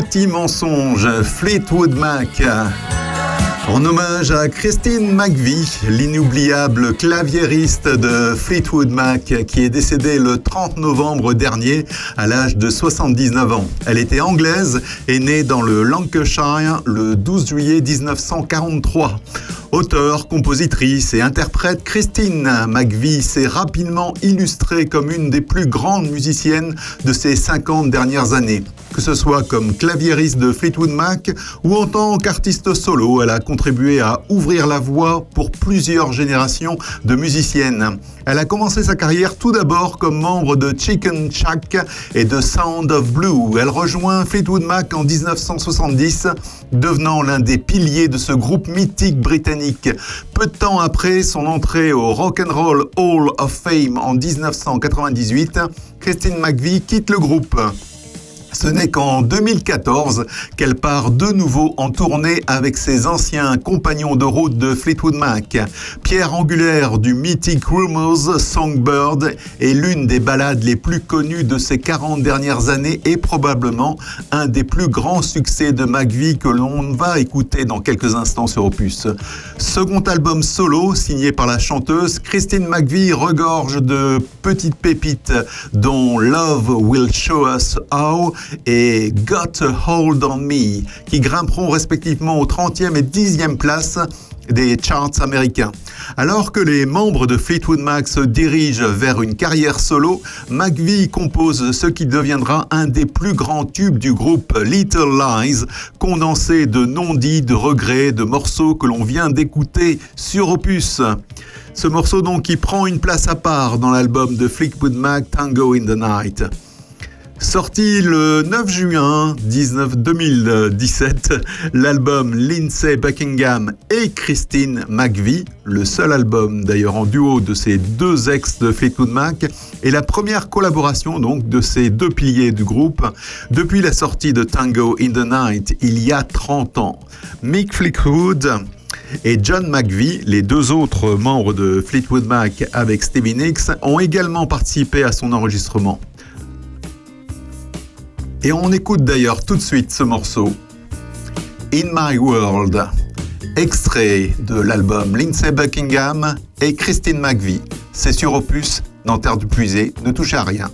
les petits mensonges, Fleetwood Mac. En hommage à Christine McVie, l'inoubliable claviériste de Fleetwood Mac, qui est décédée le 30 novembre dernier à l'âge de 79 ans. Elle était anglaise et née dans le Lancashire le 12 juillet 1943. Auteure, compositrice et interprète, Christine McVie s'est rapidement illustrée comme une des plus grandes musiciennes de ces 50 dernières années. Que ce soit comme claviériste de Fleetwood Mac ou en tant qu'artiste solo, elle a contribué à ouvrir la voie pour plusieurs générations de musiciennes. Elle a commencé sa carrière tout d'abord comme membre de Chicken Shack et de Sound of Blue. Elle rejoint Fleetwood Mac en 1970, devenant l'un des piliers de ce groupe mythique britannique. Peu de temps après son entrée au Rock and Roll Hall of Fame en 1998, Christine McVie quitte le groupe. Ce n'est qu'en 2014 qu'elle part de nouveau en tournée avec ses anciens compagnons de route de Fleetwood Mac. Pierre angulaire du mythic Rumors, Songbird est l'une des ballades les plus connues de ces 40 dernières années et probablement un des plus grands succès de McVie que l'on va écouter dans quelques instants sur Opus. Second album solo signé par la chanteuse, Christine McVie regorge de petites pépites dont Love Will Show Us How et Got a Hold on Me, qui grimperont respectivement aux 30e et 10e places des charts américains. Alors que les membres de Fleetwood Mac se dirigent vers une carrière solo, McVie compose ce qui deviendra un des plus grands tubes du groupe Little Lies, condensé de non-dits, de regrets, de morceaux que l'on vient d'écouter sur Opus. Ce morceau donc qui prend une place à part dans l'album de Fleetwood Mac Tango in the Night. Sorti le 9 juin 19 2017, l'album Lindsay Buckingham et Christine McVie, le seul album d'ailleurs en duo de ces deux ex de Fleetwood Mac, est la première collaboration donc de ces deux piliers du groupe depuis la sortie de Tango in the Night il y a 30 ans. Mick Fleetwood et John McVie, les deux autres membres de Fleetwood Mac avec Stevie Nicks, ont également participé à son enregistrement. Et on écoute d'ailleurs tout de suite ce morceau, In My World, extrait de l'album Lindsay Buckingham et Christine McVie. C'est sur Opus, dans Terre du Puisé, ne touchez à rien.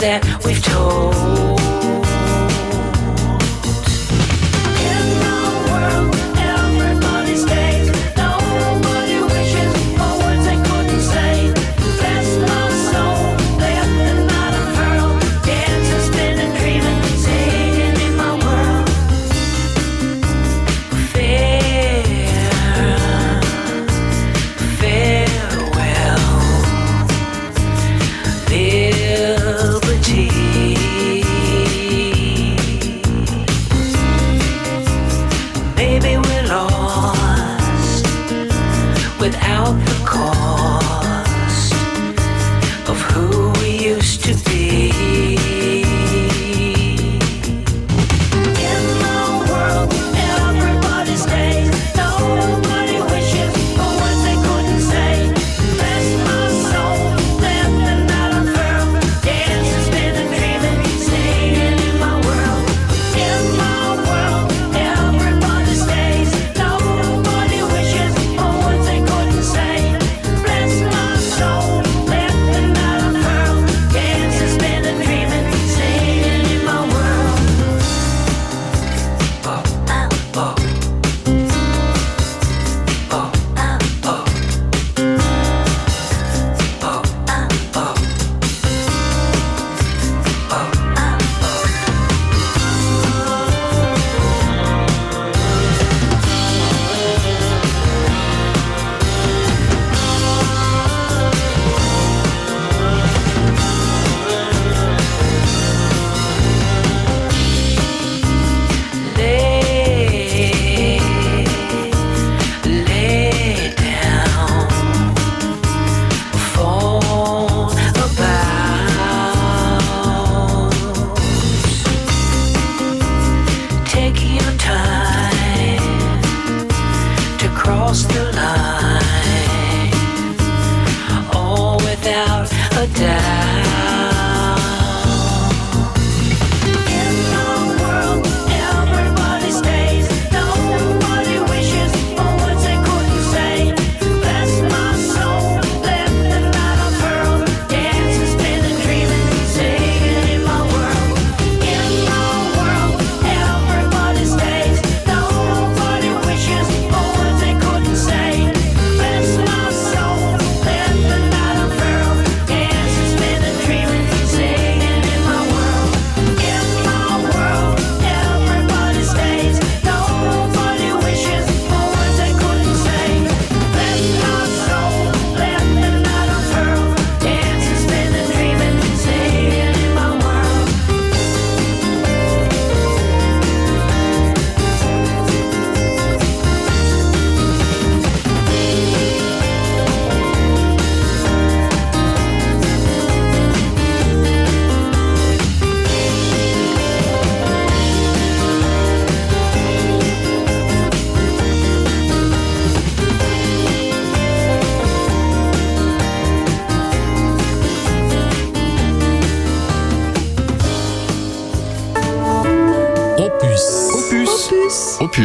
That we've told.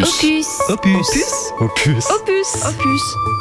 Opus. Opus. Opus. Opus. Opus. Opus.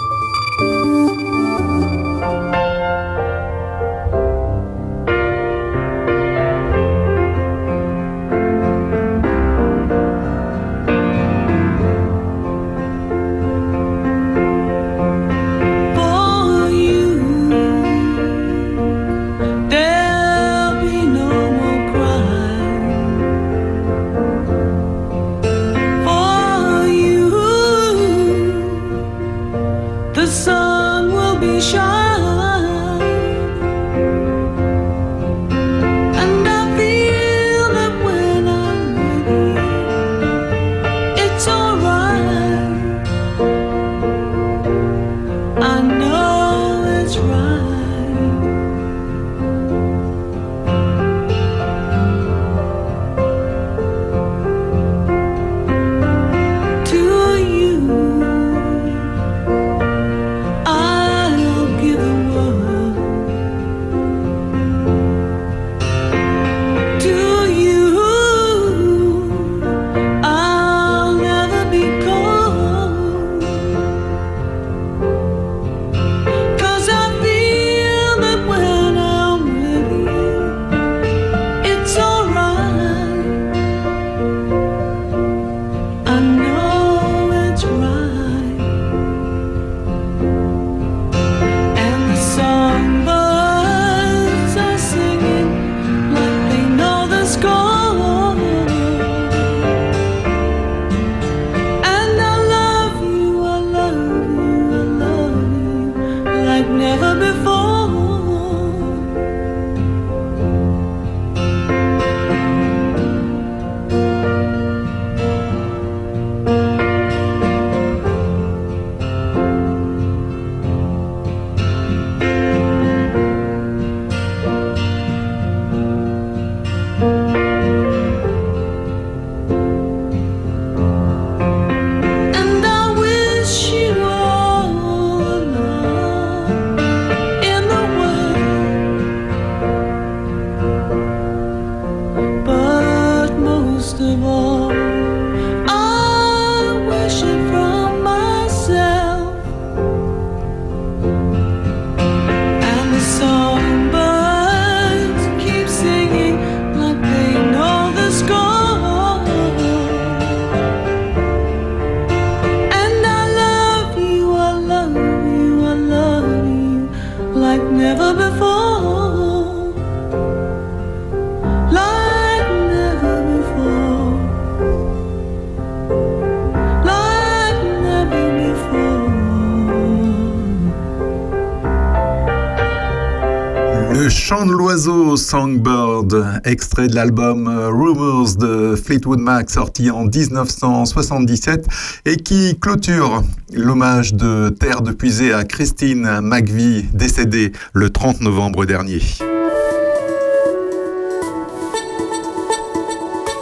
Songbird, extrait de l'album euh, Rumors de Fleetwood Mac sorti en 1977 et qui clôture l'hommage de Terre de Puisée à Christine McVie décédée le 30 novembre dernier.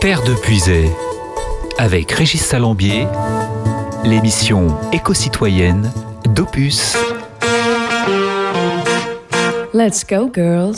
Terre de Puisée avec Régis Salambier, l'émission éco-citoyenne d'Opus. Let's go, girls.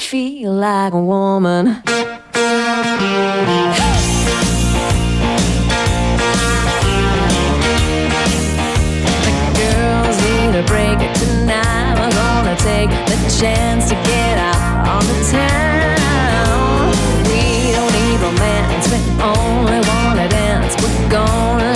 Feel like a woman. The girls need a break tonight. We're gonna take the chance to get out on the town. We don't need romance, we only wanna dance. We're gonna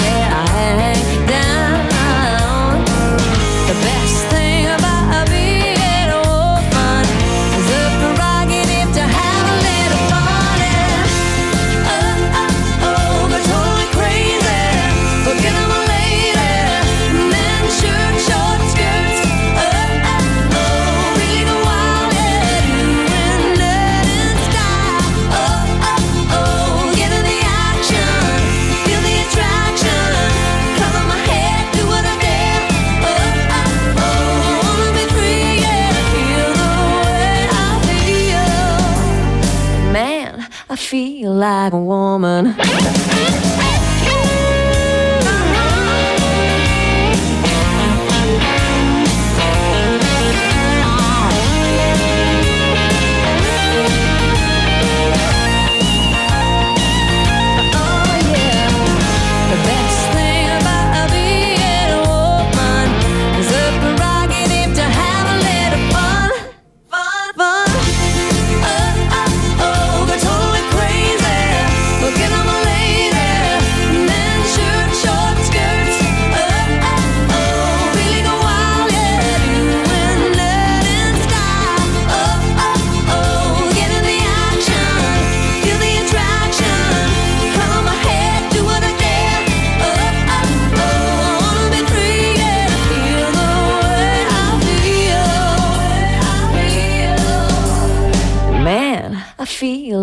feel like a woman.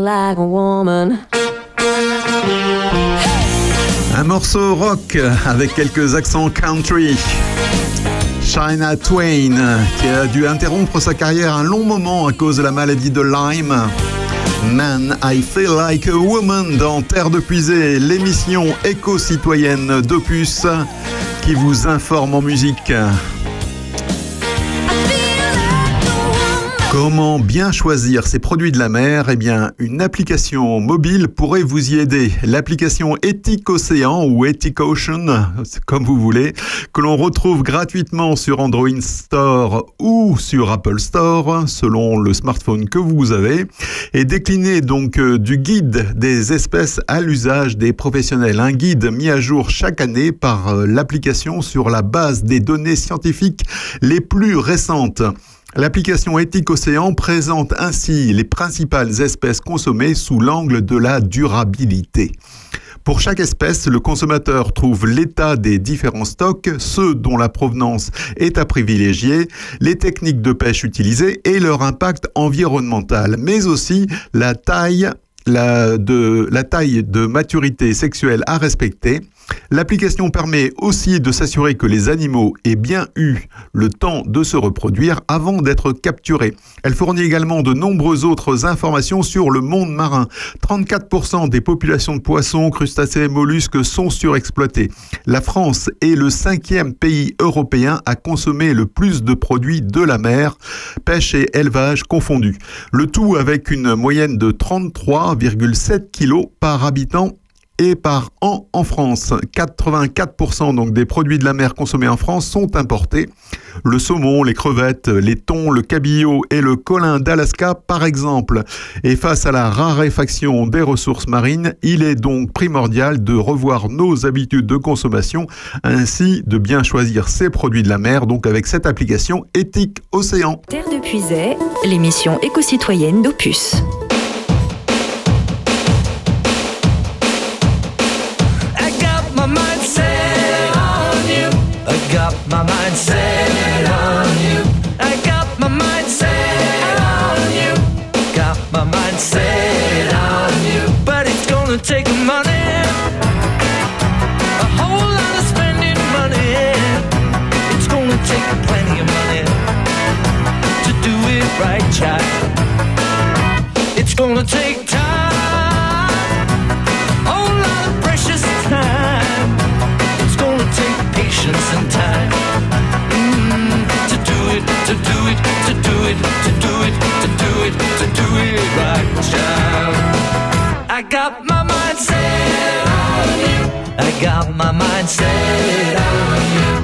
Like a woman. Un morceau rock avec quelques accents country. China Twain, qui a dû interrompre sa carrière un long moment à cause de la maladie de Lyme. Man, I Feel Like a Woman dans Terre de Puisée, l'émission éco-citoyenne d'Opus qui vous informe en musique. Comment bien choisir ces produits de la mer? Eh bien, une application mobile pourrait vous y aider. L'application Ethic Océan ou Ethic Ocean, comme vous voulez, que l'on retrouve gratuitement sur Android Store ou sur Apple Store, selon le smartphone que vous avez, est déclinée donc euh, du guide des espèces à l'usage des professionnels. Un guide mis à jour chaque année par euh, l'application sur la base des données scientifiques les plus récentes. L'application Éthique Océan présente ainsi les principales espèces consommées sous l'angle de la durabilité. Pour chaque espèce, le consommateur trouve l'état des différents stocks, ceux dont la provenance est à privilégier, les techniques de pêche utilisées et leur impact environnemental, mais aussi la taille de, la taille de maturité sexuelle à respecter. L'application permet aussi de s'assurer que les animaux aient bien eu le temps de se reproduire avant d'être capturés. Elle fournit également de nombreuses autres informations sur le monde marin. 34% des populations de poissons, crustacés et mollusques sont surexploitées. La France est le cinquième pays européen à consommer le plus de produits de la mer, pêche et élevage confondus. Le tout avec une moyenne de 33,7 kg par habitant et par an en France. 84% donc des produits de la mer consommés en France sont importés. Le saumon, les crevettes, les thons, le cabillaud et le colin d'Alaska par exemple. Et face à la raréfaction des ressources marines, il est donc primordial de revoir nos habitudes de consommation ainsi de bien choisir ces produits de la mer donc avec cette application Éthique Océan. Terre de Puisay, l'émission éco-citoyenne d'Opus. right child. It's gonna take time, whole lot of precious time. It's gonna take patience and time mm, to do it, to do it, to do it, to do it, to do it, to do it right, child. I got my mind set on you. I got my mind set on you.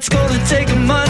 it's gonna take a minute.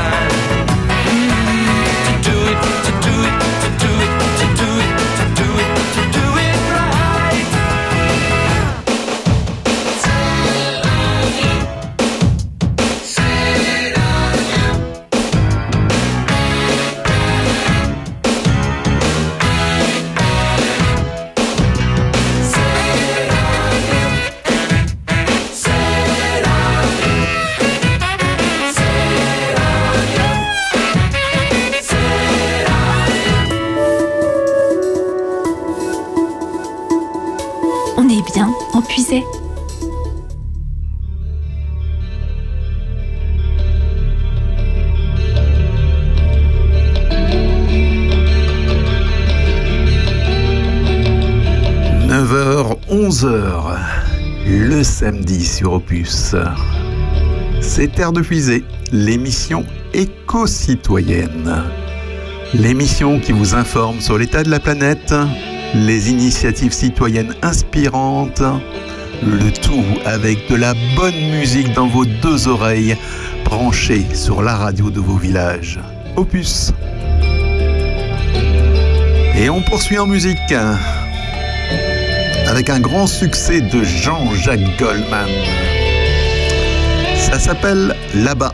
le samedi sur Opus. C'est Terre de Puisée, l'émission éco-citoyenne. L'émission qui vous informe sur l'état de la planète, les initiatives citoyennes inspirantes, le tout avec de la bonne musique dans vos deux oreilles, branchées sur la radio de vos villages. Opus. Et on poursuit en musique avec un grand succès de Jean-Jacques Goldman. Ça s'appelle Là-bas.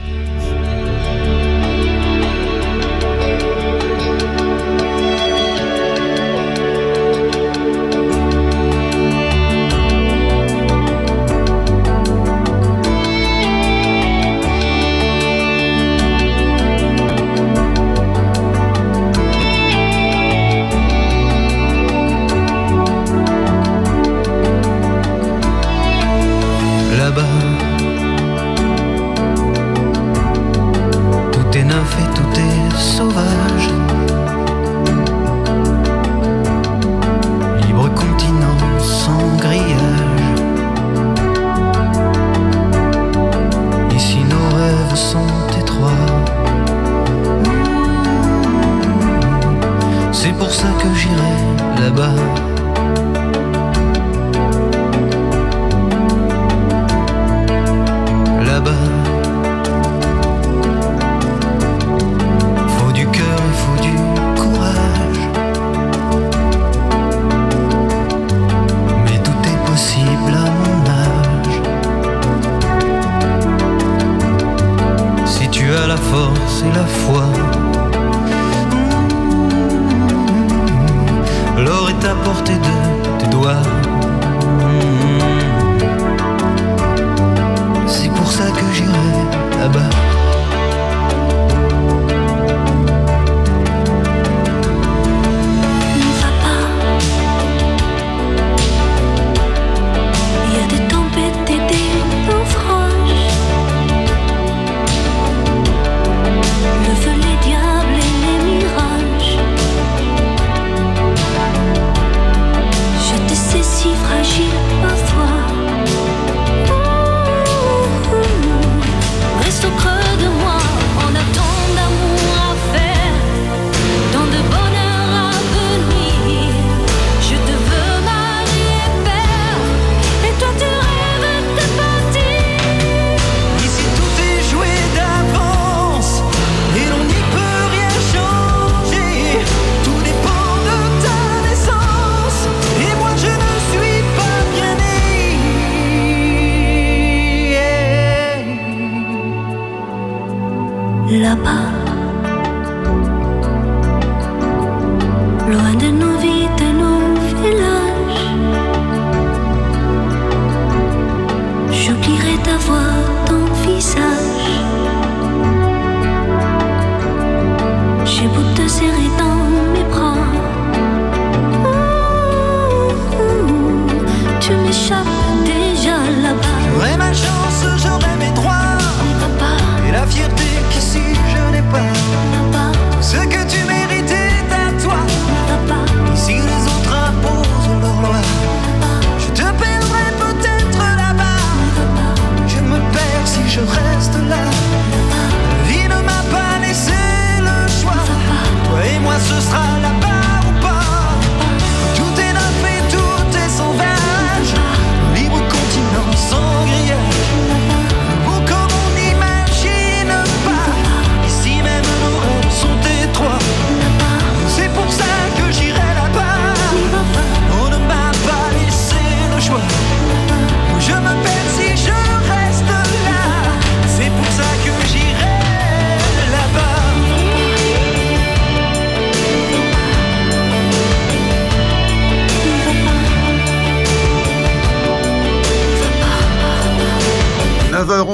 吧。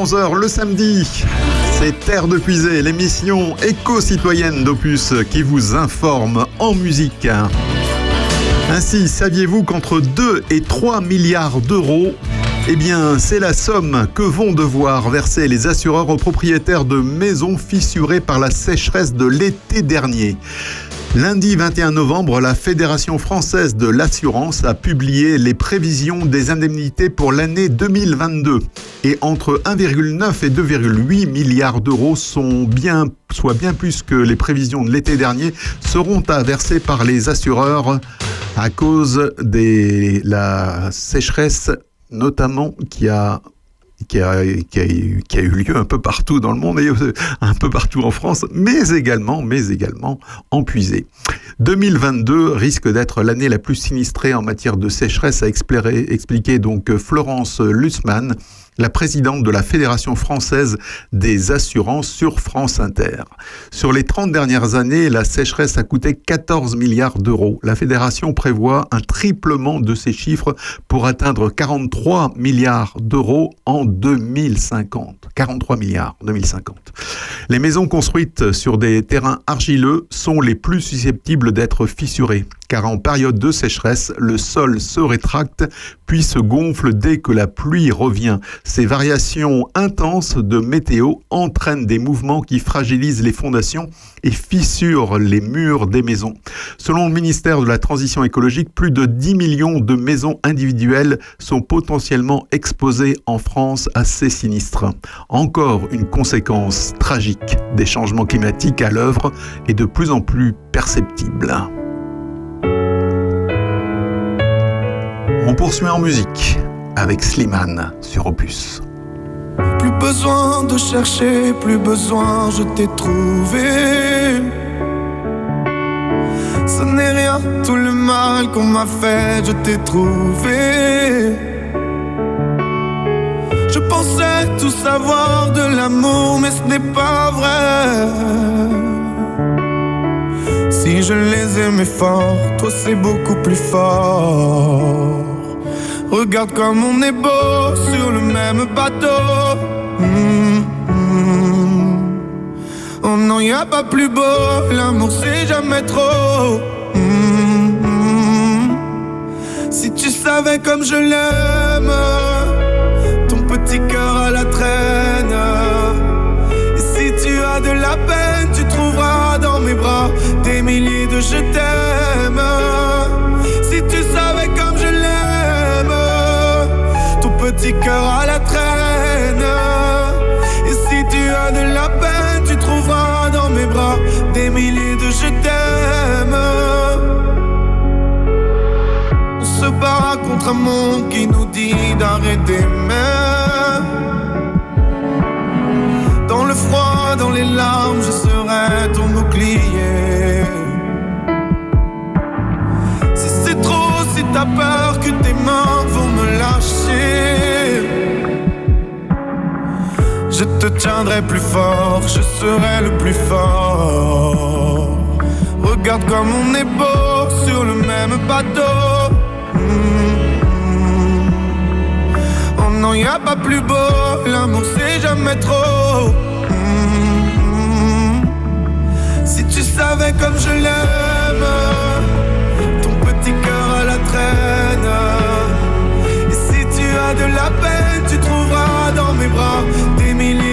10h-11h le samedi. C'est Terre de Puisée, l'émission éco-citoyenne d'Opus qui vous informe en musique. Ainsi, saviez-vous qu'entre 2 et 3 milliards d'euros, eh bien, c'est la somme que vont devoir verser les assureurs aux propriétaires de maisons fissurées par la sécheresse de l'été dernier? Lundi 21 novembre, la Fédération française de l'assurance a publié les prévisions des indemnités pour l'année 2022. Et entre 1,9 et 2,8 milliards d'euros sont bien, soit bien plus que les prévisions de l'été dernier, seront à verser par les assureurs à cause de la sécheresse notamment qui a qui a, eu lieu un peu partout dans le monde et un peu partout en France, mais également, mais également en puisée. 2022 risque d'être l'année la plus sinistrée en matière de sécheresse, a expliqué, donc Florence Lutzmann, la présidente de la Fédération française des assurances sur France Inter. Sur les 30 dernières années, la sécheresse a coûté 14 milliards d'euros. La Fédération prévoit un triplement de ces chiffres pour atteindre 43 milliards d'euros en 2050. 43 milliards 2050. Les maisons construites sur des terrains argileux sont les plus susceptibles d'être fissurées car en période de sécheresse, le sol se rétracte puis se gonfle dès que la pluie revient. Ces variations intenses de météo entraînent des mouvements qui fragilisent les fondations et fissurent les murs des maisons. Selon le ministère de la Transition écologique, plus de 10 millions de maisons individuelles sont potentiellement exposées en France à ces sinistres. Encore une conséquence tragique des changements climatiques à l'œuvre et de plus en plus perceptible. On poursuit en musique avec Slimane sur Opus. Plus besoin de chercher, plus besoin, je t'ai trouvé. Ce n'est rien, tout le mal qu'on m'a fait, je t'ai trouvé. Je pensais tout savoir de l'amour, mais ce n'est pas vrai. Si je les aimais fort, toi c'est beaucoup plus fort. Regarde comme on est beau sur le même bateau. Mmh, mmh. Oh non, y a pas plus beau, l'amour c'est jamais trop. Mmh, si tu savais comme je l'aime, ton petit cœur à la traîne. Et si tu as de la peine, tu trouveras dans mes bras des milliers de je t'aime. Si tu savais comme je l'aime, ton petit cœur à la traîne. Et si tu as de la peine, tu trouveras dans mes bras des milliers de je t'aime. On se bat contre un monde qui nous dit d'arrêter même. Dans le froid, dans les larmes, je mains vont me lâcher, je te tiendrai plus fort, je serai le plus fort. Regarde comme on est beau sur le même bateau. Mmh. Oh non, y a pas plus beau, l'amour c'est jamais trop. Mmh. Si tu savais comme je l'aime, de la peine, tu trouveras dans mes bras des milliers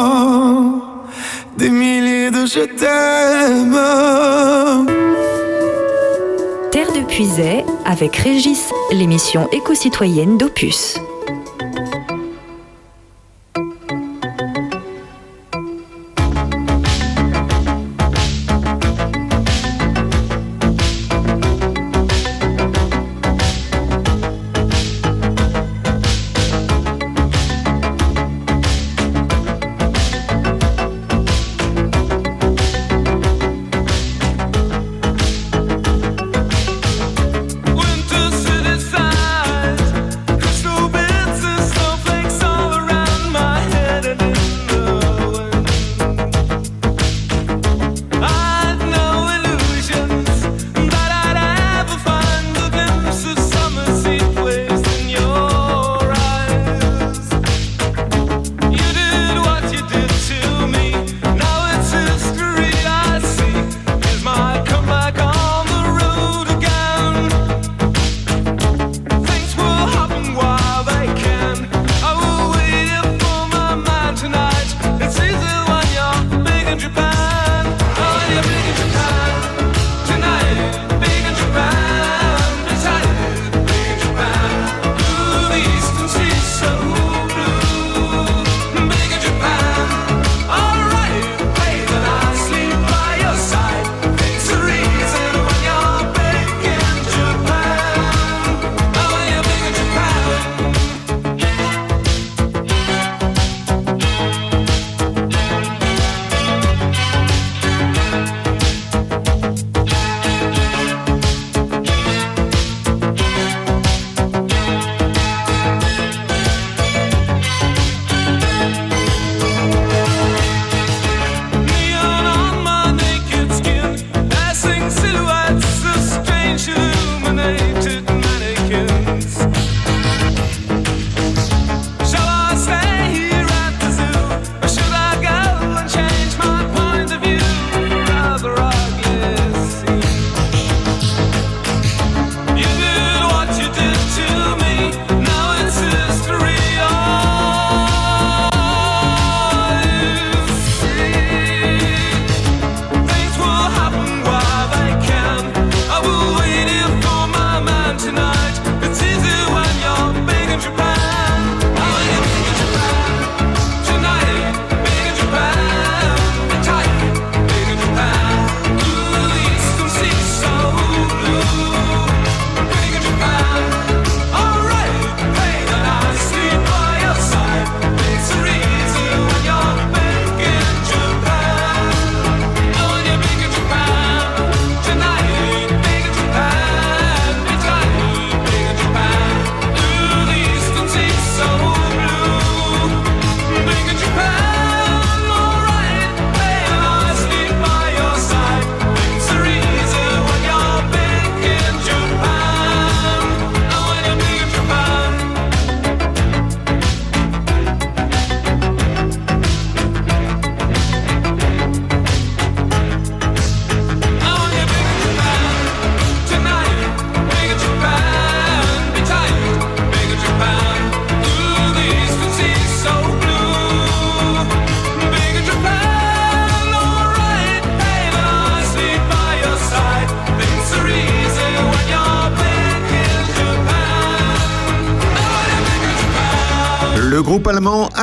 je t'aime. Terre de Puisay avec Régis, l'émission éco-citoyenne d'Opus.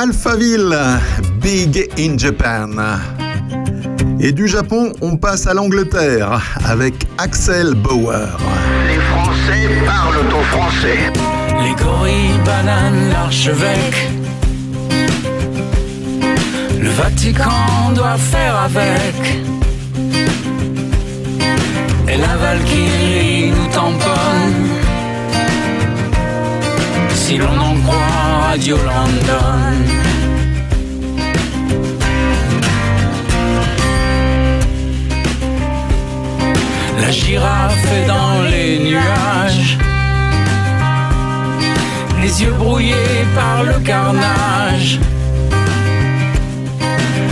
Alphaville, Big in Japan. Et du Japon, on passe à l'Angleterre avec Axel Bauer. Les Français parlent au français. Les gorilles bananes l'archevêque. Le Vatican doit faire avec. Et la Valkyrie nous tamponne. Si l'on en croit Radio London. La girafe est dans les nuages, les yeux brouillés par le carnage.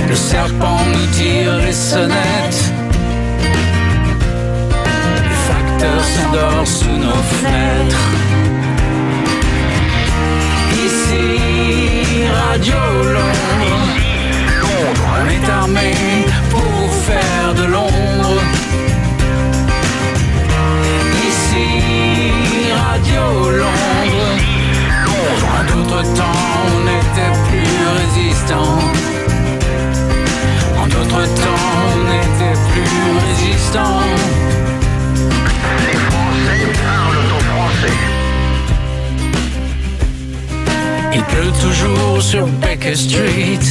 Le serpent nous tire les sonnettes, les facteurs s'endorment sous nos fenêtres ici Radio Londres. On est armé pour faire de l'ombre. Ici Radio Londres. À d'autres temps, on était plus résistant. En d'autres temps, on était plus résistant. Les Français parlent au français. Il pleut toujours sur Baker Street.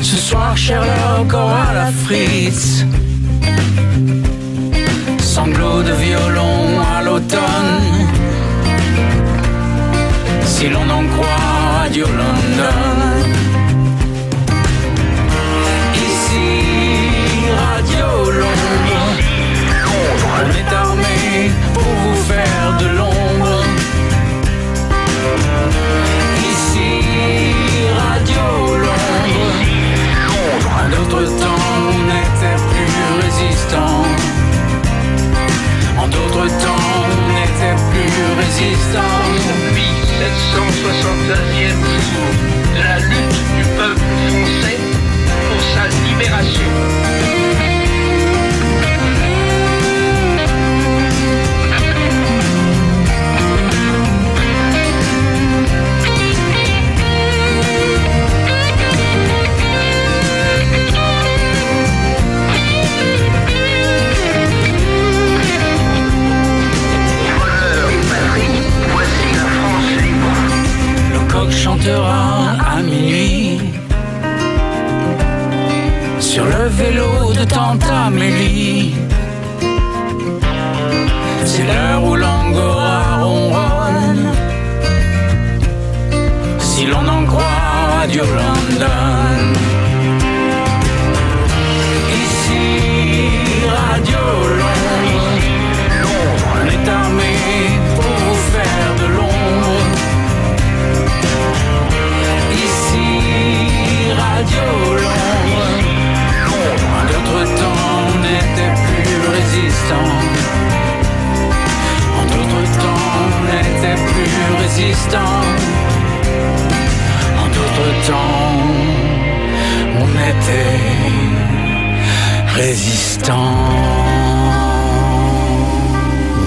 Ce soir, Sherlock aura la frite. Sanglots de violon à l'automne. Si l'on en croit Radio London. Ici, Radio Londres. On est armé pour vous faire de l'ombre. En d'autres temps, on n'était plus résistant. 1769e jour la lutte du peuple français pour sa libération. Chantera à minuit. Sur le vélo de Tante Amélie. C'est l'heure où l'angora ronronne. Si l'on en croit Radio London Radio Londres. D'autres temps, on n'était plus résistant. En d'autres temps, on n'était plus résistant. En d'autres temps, on était résistant.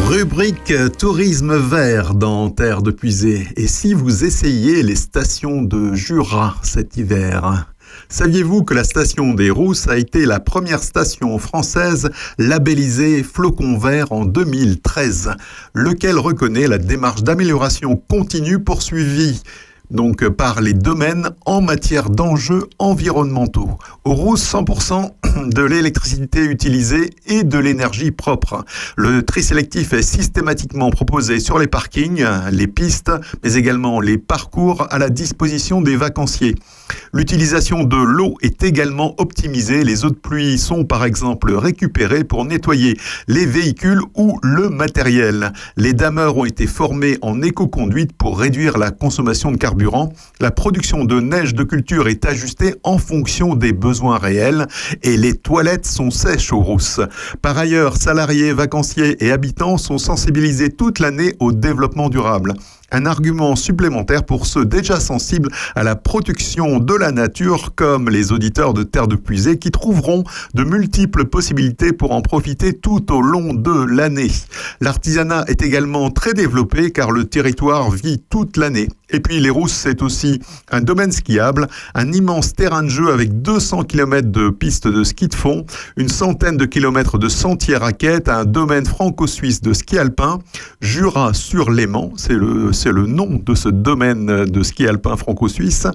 Rubrique tourisme vert dans Terre de Puisée. Et si vous essayez les stations de Jura cet hiver? Saviez-vous que la station des Rousses a été la première station française labellisée Flocon Vert en 2013, lequel reconnaît la démarche d'amélioration continue poursuivie? Donc par les domaines en matière d'enjeux environnementaux. Au Rousse, 100% de l'électricité utilisée et de l'énergie propre. Le tri sélectif est systématiquement proposé sur les parkings, les pistes, mais également les parcours à la disposition des vacanciers. L'utilisation de l'eau est également optimisée. Les eaux de pluie sont par exemple récupérées pour nettoyer les véhicules ou le matériel. Les dameurs ont été formés en éco-conduite pour réduire la consommation de carburant. La production de neige de culture est ajustée en fonction des besoins réels et les toilettes sont sèches aux rousses. Par ailleurs, salariés, vacanciers et habitants sont sensibilisés toute l'année au développement durable un argument supplémentaire pour ceux déjà sensibles à la protection de la nature, comme les auditeurs de Terre de Puisée, qui trouveront de multiples possibilités pour en profiter tout au long de l'année. L'artisanat est également très développé car le territoire vit toute l'année. Et puis les Rousses, c'est aussi un domaine skiable, un immense terrain de jeu avec 200 km de pistes de ski de fond, une centaine de kilomètres de sentiers raquettes, un domaine franco-suisse de ski alpin, Jura sur Léman, c'est le, c'est le nom de ce domaine de ski alpin franco-suisse,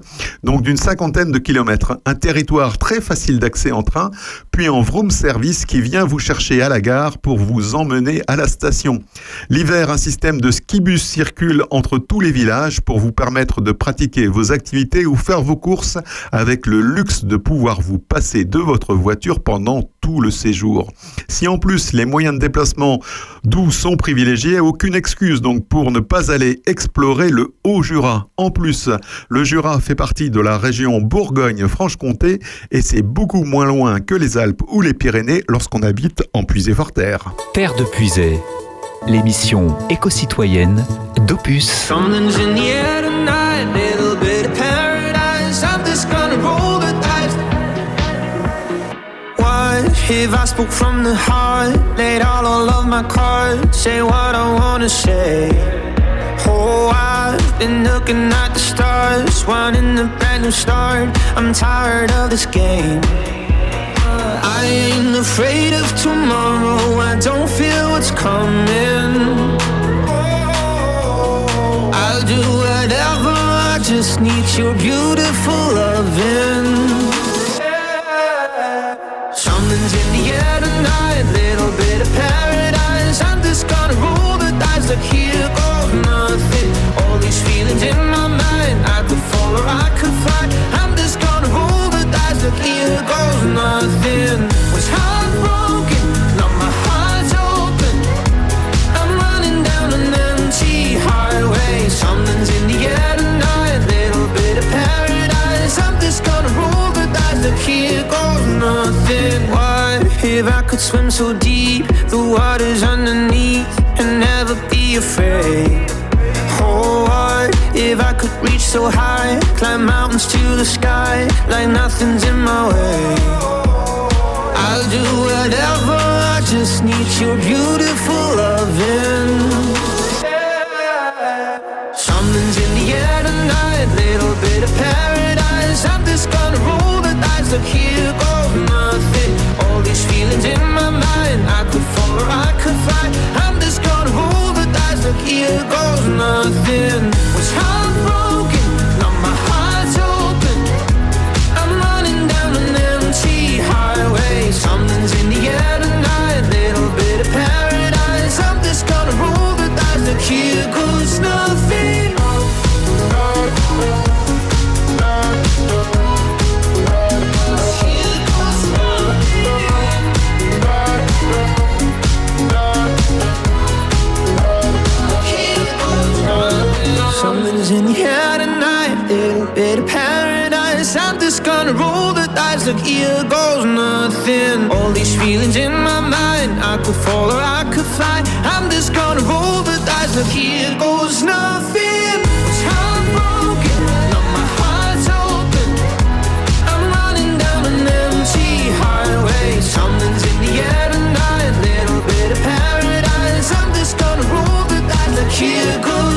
donc d'une cinquantaine de kilomètres. Un territoire très facile d'accès en train, puis en vroom service qui vient vous chercher à la gare pour vous emmener à la station. L'hiver, un système de skibus circule entre tous les villages pour vous permettre de pratiquer vos activités ou faire vos courses avec le luxe de pouvoir vous passer de votre voiture pendant tout le séjour. Si en plus les moyens de déplacement doux sont privilégiés, aucune excuse donc pour ne pas aller explorer le Haut-Jura. En plus, le Jura fait partie de la région Bourgogne-Franche-Comté et c'est beaucoup moins loin que les Alpes ou les Pyrénées lorsqu'on habite en Puisé-Forterre. Terre de Puisé, l'émission éco-citoyenne d'Opus. Oh, I've been looking at the stars, wanting a brand new start. I'm tired of this game. I ain't afraid of tomorrow, I don't feel what's coming. I'll do whatever, I just need your beautiful loving. Something's in the air tonight, little bit of paradise. I'm just gonna roll look here goes nothing. All these feelings in my mind, I could fall or I could fly. I'm just gonna roll the dice, look here goes nothing. Was heartbroken, now my heart's open. I'm running down an empty highway. Something's in the air tonight, little bit of paradise. I'm just gonna roll the dice, look here goes nothing. What if I could swim so deep, the water's underneath, and never afraid? Oh, what if I could reach so high, climb mountains to the sky, like nothing's in my way? I'll do whatever, I just need your beautiful loving. Something's in the air tonight, little bit of paradise. I'm just gonna roll the dice, look here goes here goes nothing. Heartbroken, I'm just gonna roll the dice, look, here goes nothing. All these feelings in my mind, I could fall or I could fly. I'm just gonna roll the dice, look, here goes nothing. My heart's open. I'm running down an empty highway. Something's in the air tonight, little bit of paradise. I'm just gonna roll the dice, here goes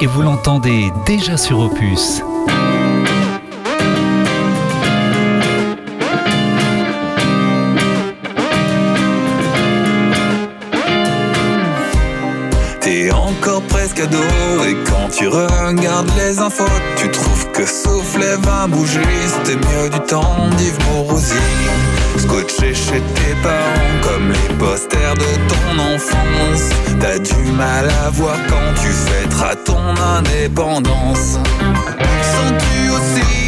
et vous l'entendez déjà sur Opus. T'es encore presque ado et quand tu regardes les infos, tu trouves que sauf les vins bouger, c'était mieux du temps d'Yves Morosi. Scotché chez tes parents comme les posters de ton enfance. T'as du mal à voir quand tu fêteras ton indépendance. Sens-tu aussi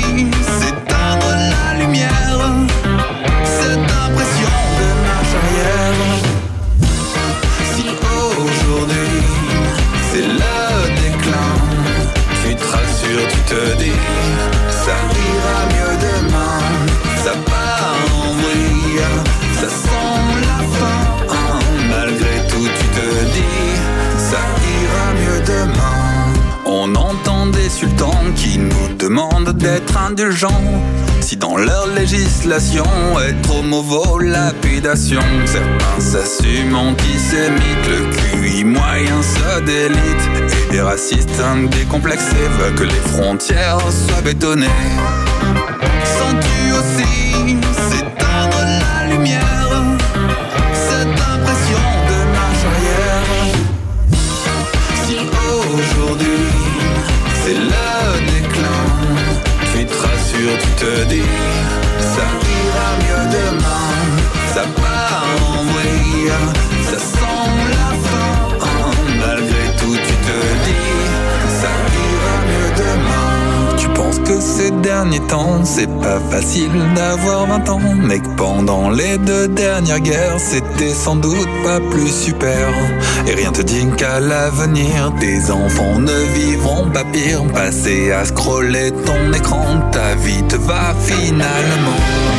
d'être indulgents. Si dans leur législation être homo vaut lapidation, certains s'assument antisémites, le QI moyen se délite. Et des racistes décomplexés veulent que les frontières soient bétonnées. C'est pas facile d'avoir 20 ans. Mais que pendant les deux dernières guerres, c'était sans doute pas plus super. Et rien te dit qu'à l'avenir, tes enfants ne vivront pas pire. Passer à scroller ton écran, ta vie te va finalement.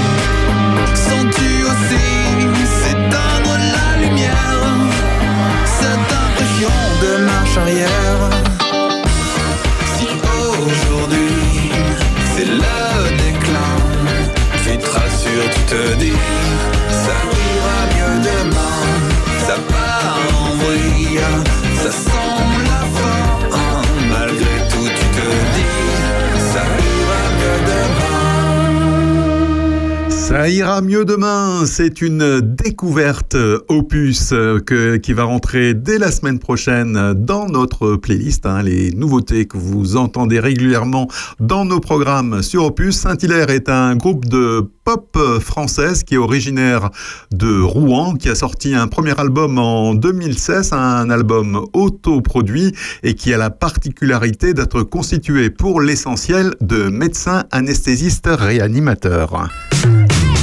Ça ira mieux demain, c'est une découverte opus euh, qui va rentrer dès la semaine prochaine dans notre playlist. hein, les nouveautés que vous entendez régulièrement dans nos programmes sur Opus. Saint-Hilaire est un groupe de pop française qui est originaire de Rouen, qui a sorti un premier album en 2016, un album autoproduit et qui a la particularité d'être constitué pour l'essentiel de médecins anesthésistes réanimateurs.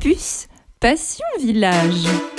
Opus, Passion Village.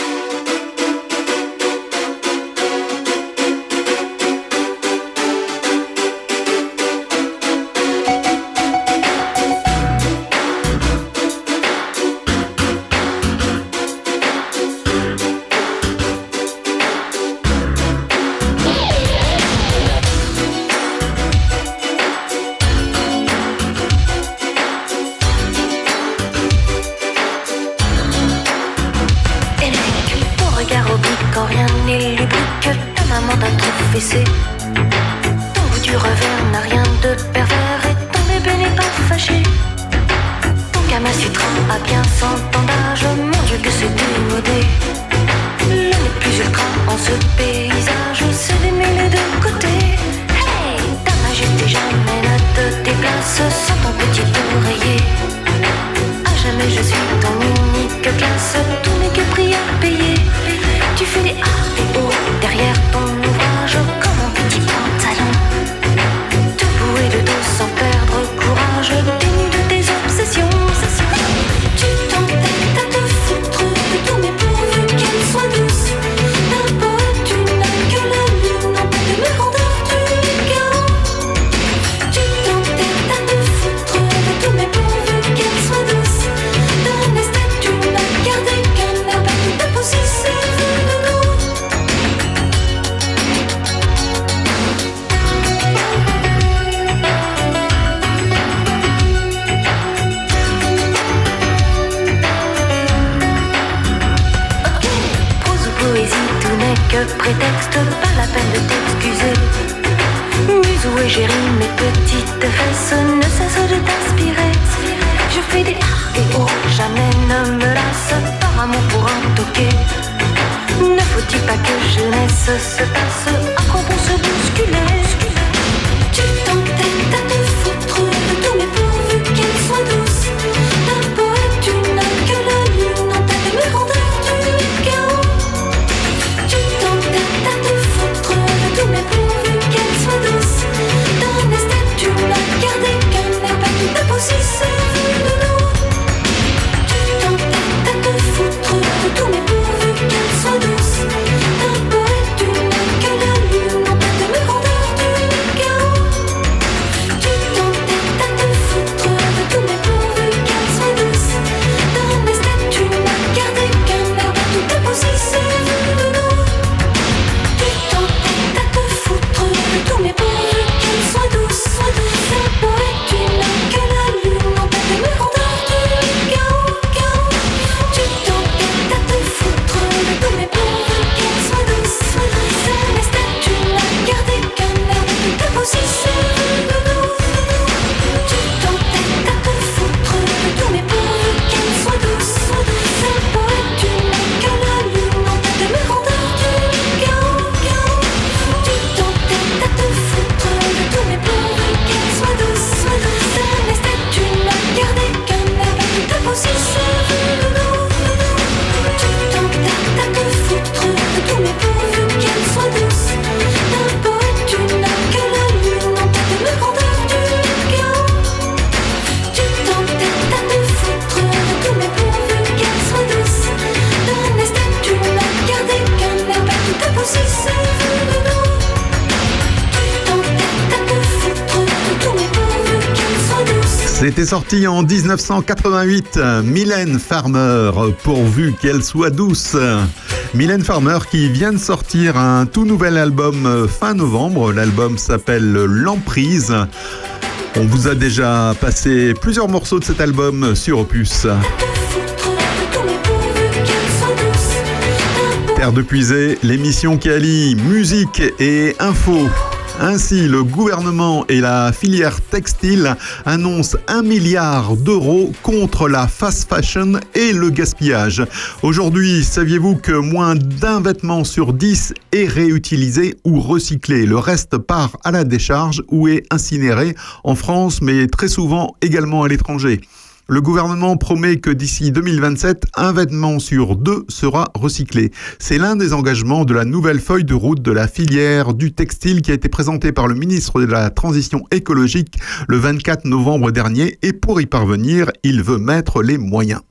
Sorti en 1988, Mylène Farmer, pourvu qu'elle soit douce. Mylène Farmer qui vient de sortir un tout nouvel album fin novembre. L'album s'appelle L'Emprise. On vous a déjà passé plusieurs morceaux de cet album sur Opus. Terre de Puisée, l'émission qui allie musique et info. Ainsi, le gouvernement et la filière textile annoncent un milliard d'euros contre la fast fashion et le gaspillage. Aujourd'hui, saviez-vous que moins d'un vêtement sur dix est réutilisé ou recyclé? Le reste part à la décharge ou est incinéré en France, mais très souvent également à l'étranger. Le gouvernement promet que d'ici 2027, un vêtement sur deux sera recyclé. C'est l'un des engagements de la nouvelle feuille de route de la filière du textile qui a été présentée par le ministre de la Transition écologique le 24 novembre dernier et pour y parvenir, il veut mettre les moyens.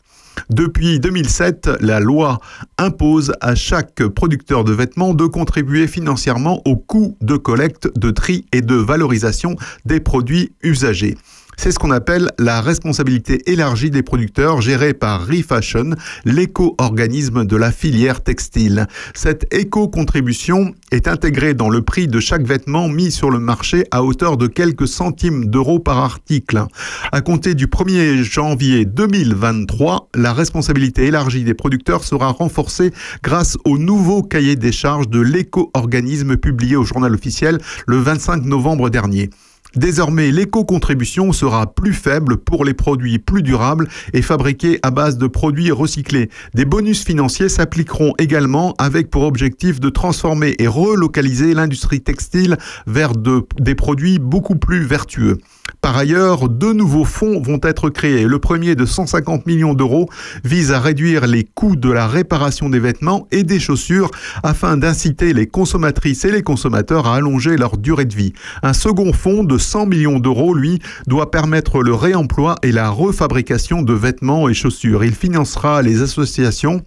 Depuis 2007, la loi impose à chaque producteur de vêtements de contribuer financièrement au coût de collecte, de tri et de valorisation des produits usagés. C'est ce qu'on appelle la responsabilité élargie des producteurs gérée par ReFashion, l'éco-organisme de la filière textile. Cette éco-contribution est intégrée dans le prix de chaque vêtement mis sur le marché à hauteur de quelques centimes d'euros par article. À compter du 1er janvier 2023, la responsabilité élargie des producteurs sera renforcée grâce au nouveau cahier des charges de l'éco-organisme publié au journal officiel le 25 novembre dernier. Désormais, l'éco-contribution sera plus faible pour les produits plus durables et fabriqués à base de produits recyclés. Des bonus financiers s'appliqueront également avec pour objectif de transformer et relocaliser l'industrie textile vers de- des produits beaucoup plus vertueux. Par ailleurs, deux nouveaux fonds vont être créés. Le premier de 150 millions d'euros vise à réduire les coûts de la réparation des vêtements et des chaussures afin d'inciter les consommatrices et les consommateurs à allonger leur durée de vie. Un second fonds de 100 millions d'euros, lui, doit permettre le réemploi et la refabrication de vêtements et chaussures. Il financera les associations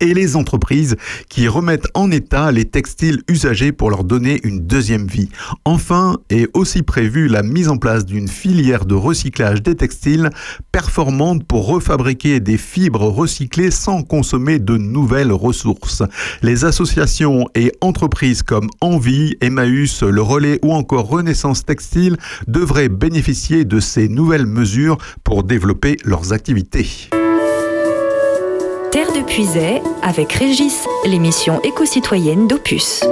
et les entreprises qui remettent en état les textiles usagés pour leur donner une deuxième vie. Enfin, est aussi prévu la mise en place d'une filière de recyclage des textiles performante pour refabriquer des fibres recyclées sans consommer de nouvelles ressources. Les associations et entreprises comme Envie, Emmaüs, Le Relais ou encore Renaissance Textile devraient bénéficier de ces nouvelles mesures pour développer leurs activités. Terre de Puisay avec Régis, l'émission éco-citoyenne d'Opus.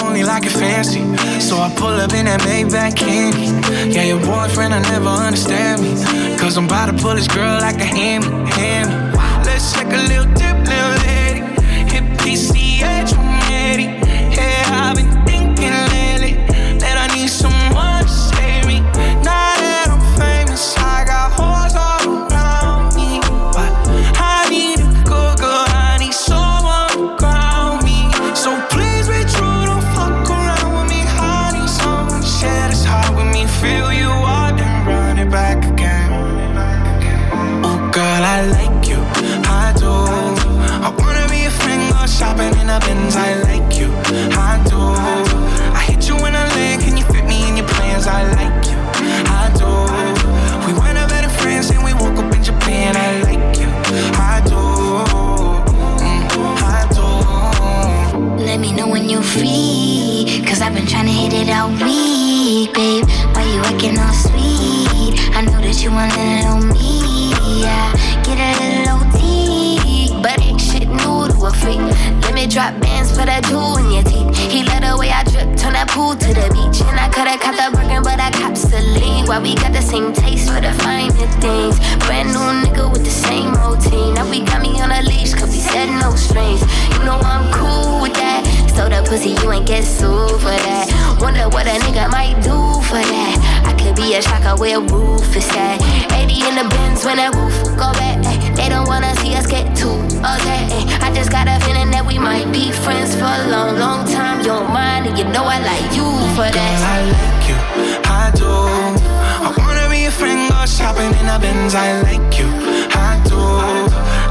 Only like it fancy. So I pull up in that Maybach candy. Yeah, your boyfriend, I never understand me. Cause I'm about to pull this girl like a hammy, hammy. Let's take a little dip, hit it out weak, babe. Why you acting all sweet? I know that you want little me. Yeah, get a little OT. But ain't shit new to a freak. Let me drop bands for that jewel in your teeth. He let the way I drip, turn that pool to the beach. And I coulda caught the Birkin, but I cops the lead. Why we got the same taste for the finer things? Brand new nigga with the same routine. Now we got me on a leash, cause we said no strings. You know I'm cool with that. So the pussy, you ain't get sued for that. Wonder what a nigga might do for that. I could be a shocker where roof is at. 80 in the bins when that roof go back. They don't wanna see us get too upset. ay. I just got a feeling that we might be friends for a long, long time. You don't mind, and you know I like you for that. Girl, I like you, I do. I wanna be a friend, go shopping in the Benz. I like you, I do.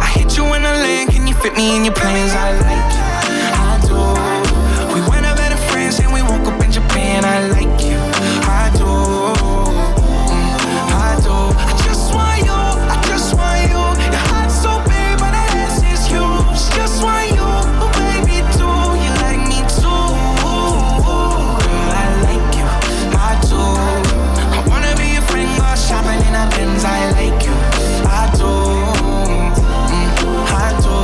I hit you in a lane, can you fit me in your plans? I like you, Japan. I like you, I do. Mm, I do. I just want you, I just want you. Your heart's so big, but the is huge. Just want you, oh, baby, do you like me too? Girl, I like you, I do. I wanna be your friend, go shopping in a Benz. I like you, I do. Mm, I do.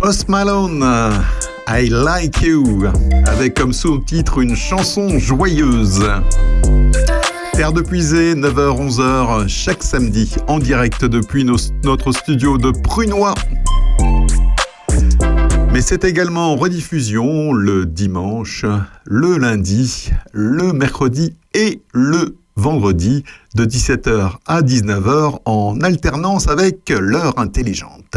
Post Malone, uh, I Like You, avec comme sous-titre une chanson joyeuse. Terre de Puisée, 9h-11h, chaque samedi, en direct depuis notre studio de Prunois. Mais c'est également en rediffusion le dimanche, le lundi, le mercredi et le vendredi de 17h à 19h en alternance avec l'heure intelligente.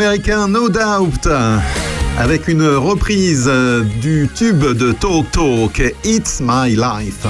Américain No Doubt avec une reprise euh, du tube de Talk Talk It's My Life.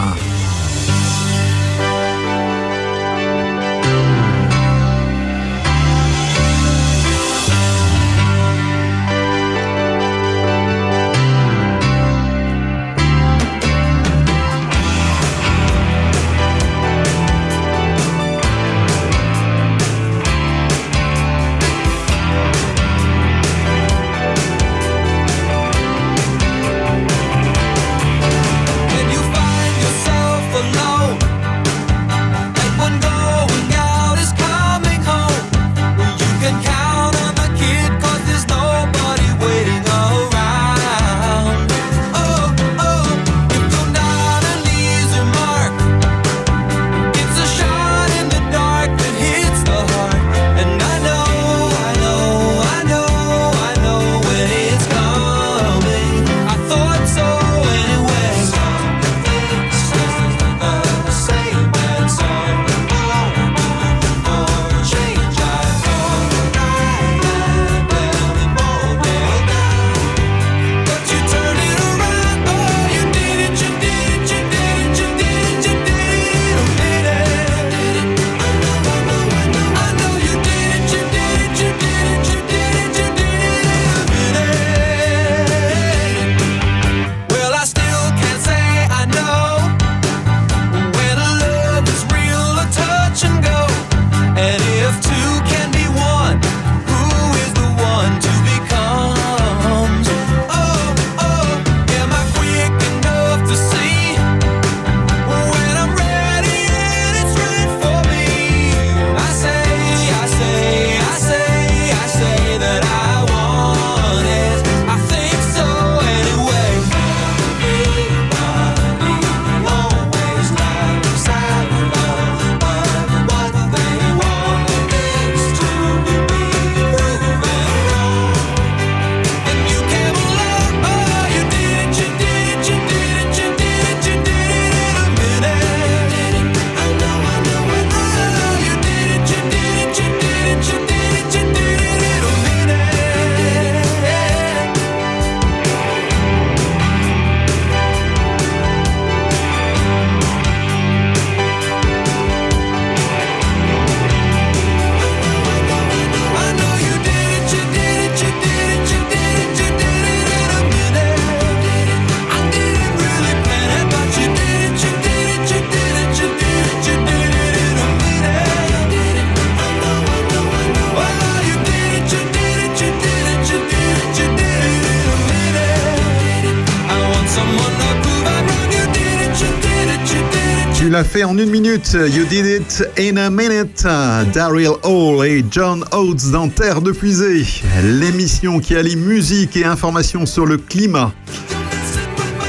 En une minute. You did it in a minute. Daryl Hall et John Oates dans Terre de Puisée. L'émission qui allie musique et information sur le climat.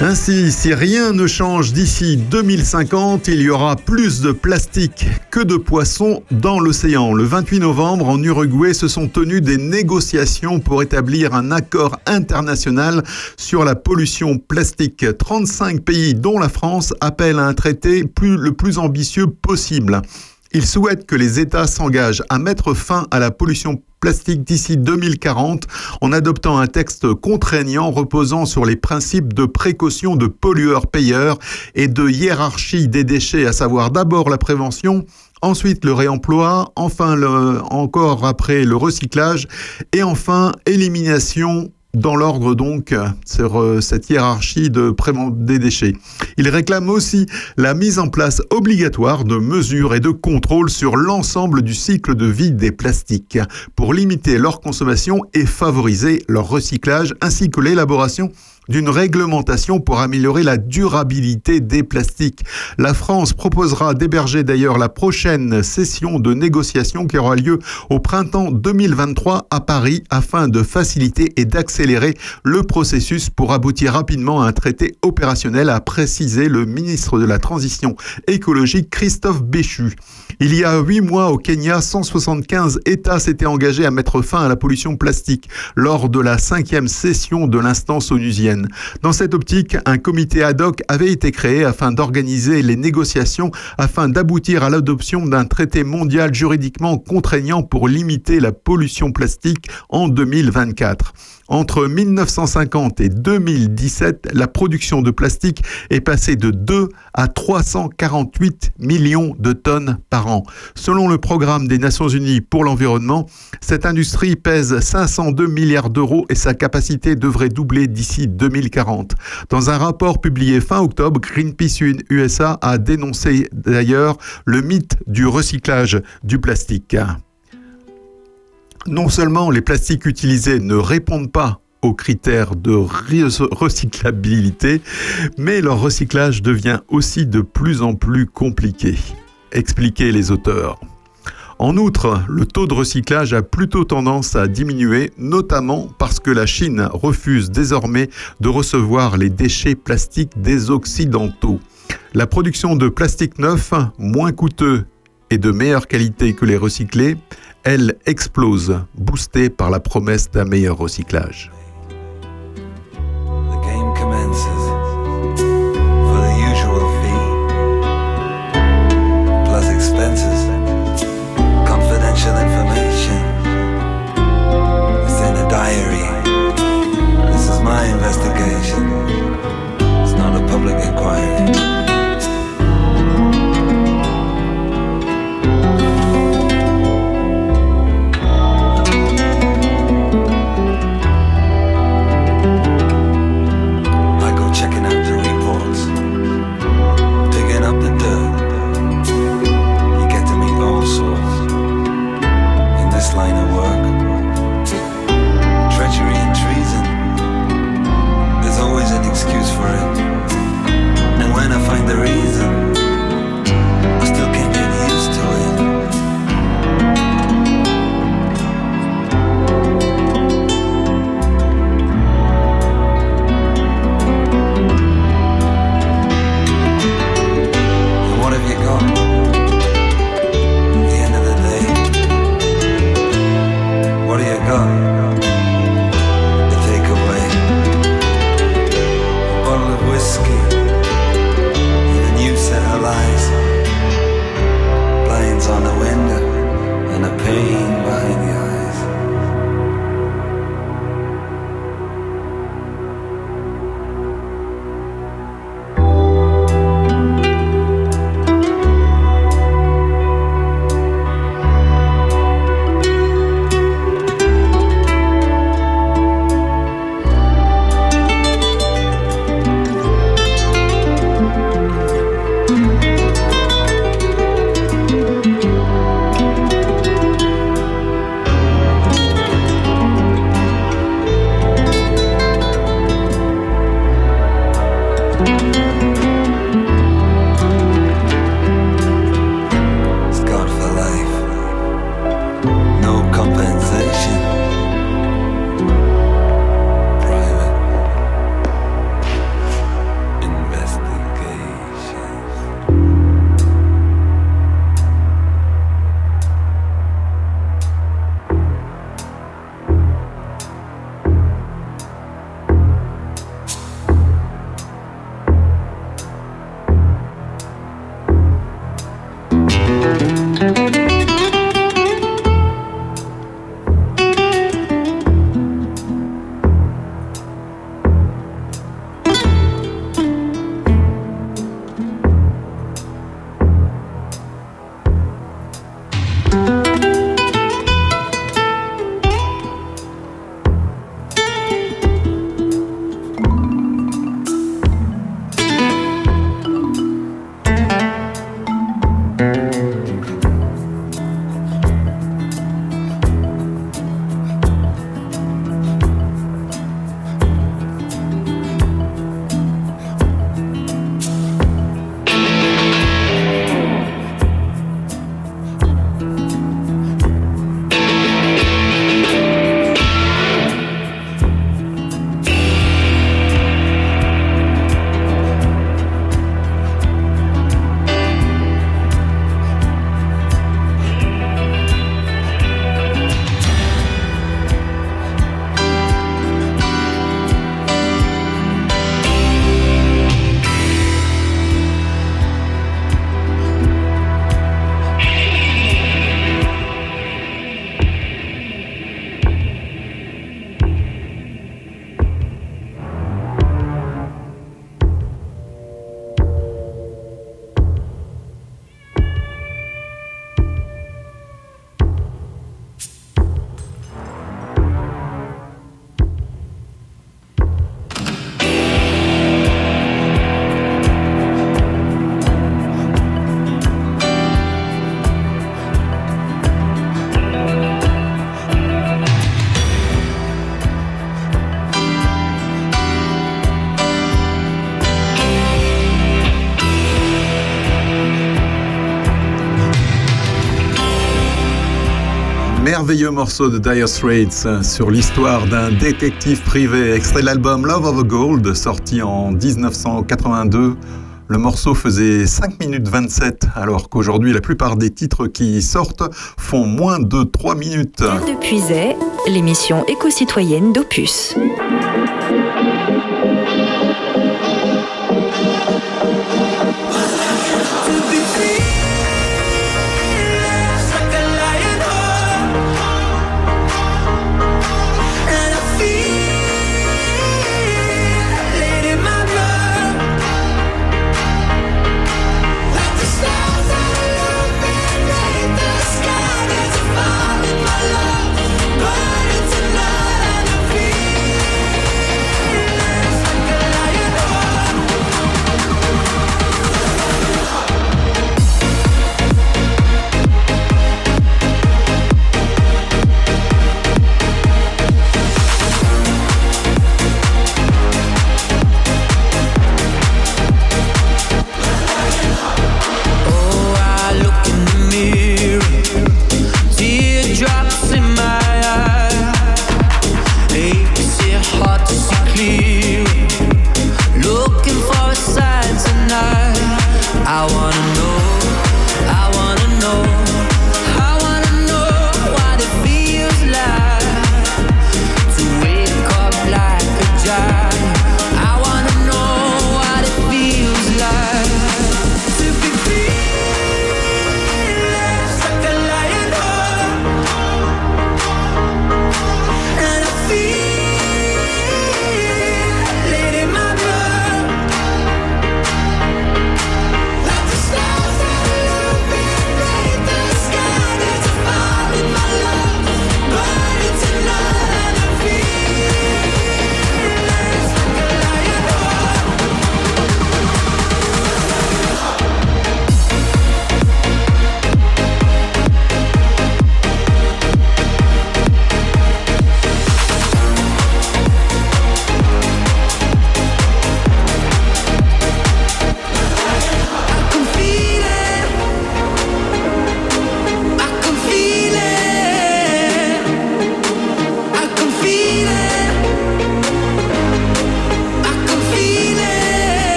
Ainsi, si rien ne change d'ici 2050, il y aura plus de plastique que de poissons dans l'océan. Le 28 novembre, en Uruguay, se sont tenues des négociations pour établir un accord international sur la pollution plastique. 35 pays, dont la France, appellent à un traité plus, le plus ambitieux possible. Ils souhaitent que les États s'engagent à mettre fin à la pollution plastique d'ici 2040 en adoptant un texte contraignant reposant sur les principes de précaution de pollueur-payeur et de hiérarchie des déchets, à savoir d'abord la prévention, ensuite le réemploi, enfin encore après le recyclage et enfin élimination dans l'ordre donc sur euh, cette hiérarchie de des déchets. Il réclame aussi la mise en place obligatoire de mesures et de contrôles sur l'ensemble du cycle de vie des plastiques pour limiter leur consommation et favoriser leur recyclage ainsi que l'élaboration d'une réglementation pour améliorer la durabilité des plastiques. La France proposera d'héberger d'ailleurs la prochaine session de négociation qui aura lieu au printemps 2023 à Paris afin de faciliter et d'accélérer le processus pour aboutir rapidement à un traité opérationnel, a précisé le ministre de la Transition écologique Christophe Béchu. Il y a huit mois au Kenya, 175 États s'étaient engagés à mettre fin à la pollution plastique lors de la cinquième session de l'instance onusienne. Dans cette optique, un comité ad hoc avait été créé afin d'organiser les négociations afin d'aboutir à l'adoption d'un traité mondial juridiquement contraignant pour limiter la pollution plastique en 2024. Entre 1950 et 2017, la production de plastique est passée de 2 à 348 millions de tonnes par an. Selon le programme des Nations Unies pour l'environnement, cette industrie pèse 502 milliards d'euros et sa capacité devrait doubler d'ici 2040. Dans un rapport publié fin octobre, Greenpeace USA a dénoncé d'ailleurs le mythe du recyclage du plastique non seulement les plastiques utilisés ne répondent pas aux critères de recyclabilité, mais leur recyclage devient aussi de plus en plus compliqué. Expliquez les auteurs. En outre, le taux de recyclage a plutôt tendance à diminuer, notamment parce que la Chine refuse désormais de recevoir les déchets plastiques des Occidentaux. La production de plastique neuf, moins coûteux et de meilleure qualité que les recyclés, elle explose, boostée par la promesse d'un meilleur recyclage. Merveilleux morceau de Dire Straits sur l'histoire d'un détective privé, extrait de l'album Love of Gold, sorti en 1982. Le morceau faisait 5 minutes 27, alors qu'aujourd'hui la plupart des titres qui sortent font moins de 3 minutes. De Puisay, l'émission éco-citoyenne d'Opus.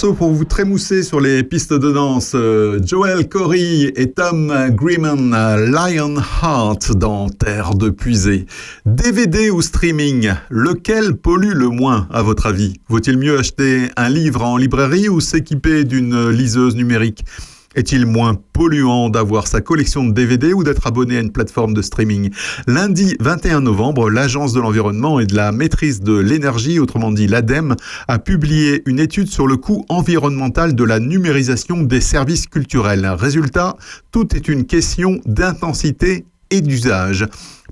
Pour vous trémousser sur les pistes de danse. Euh, Joel Corey et Tom Greenman, Lionheart dans Terre de Puisée. DVD ou streaming, lequel pollue le moins à votre avis? Vaut-il mieux acheter un livre en librairie ou s'équiper d'une liseuse numérique? Est-il moins polluant d'avoir sa collection de DVD ou d'être abonné à une plateforme de streaming Lundi 21 novembre, l'Agence de l'environnement et de la maîtrise de l'énergie, autrement dit l'ADEME, a publié une étude sur le coût environnemental de la numérisation des services culturels. Résultat, tout est une question d'intensité et d'usage.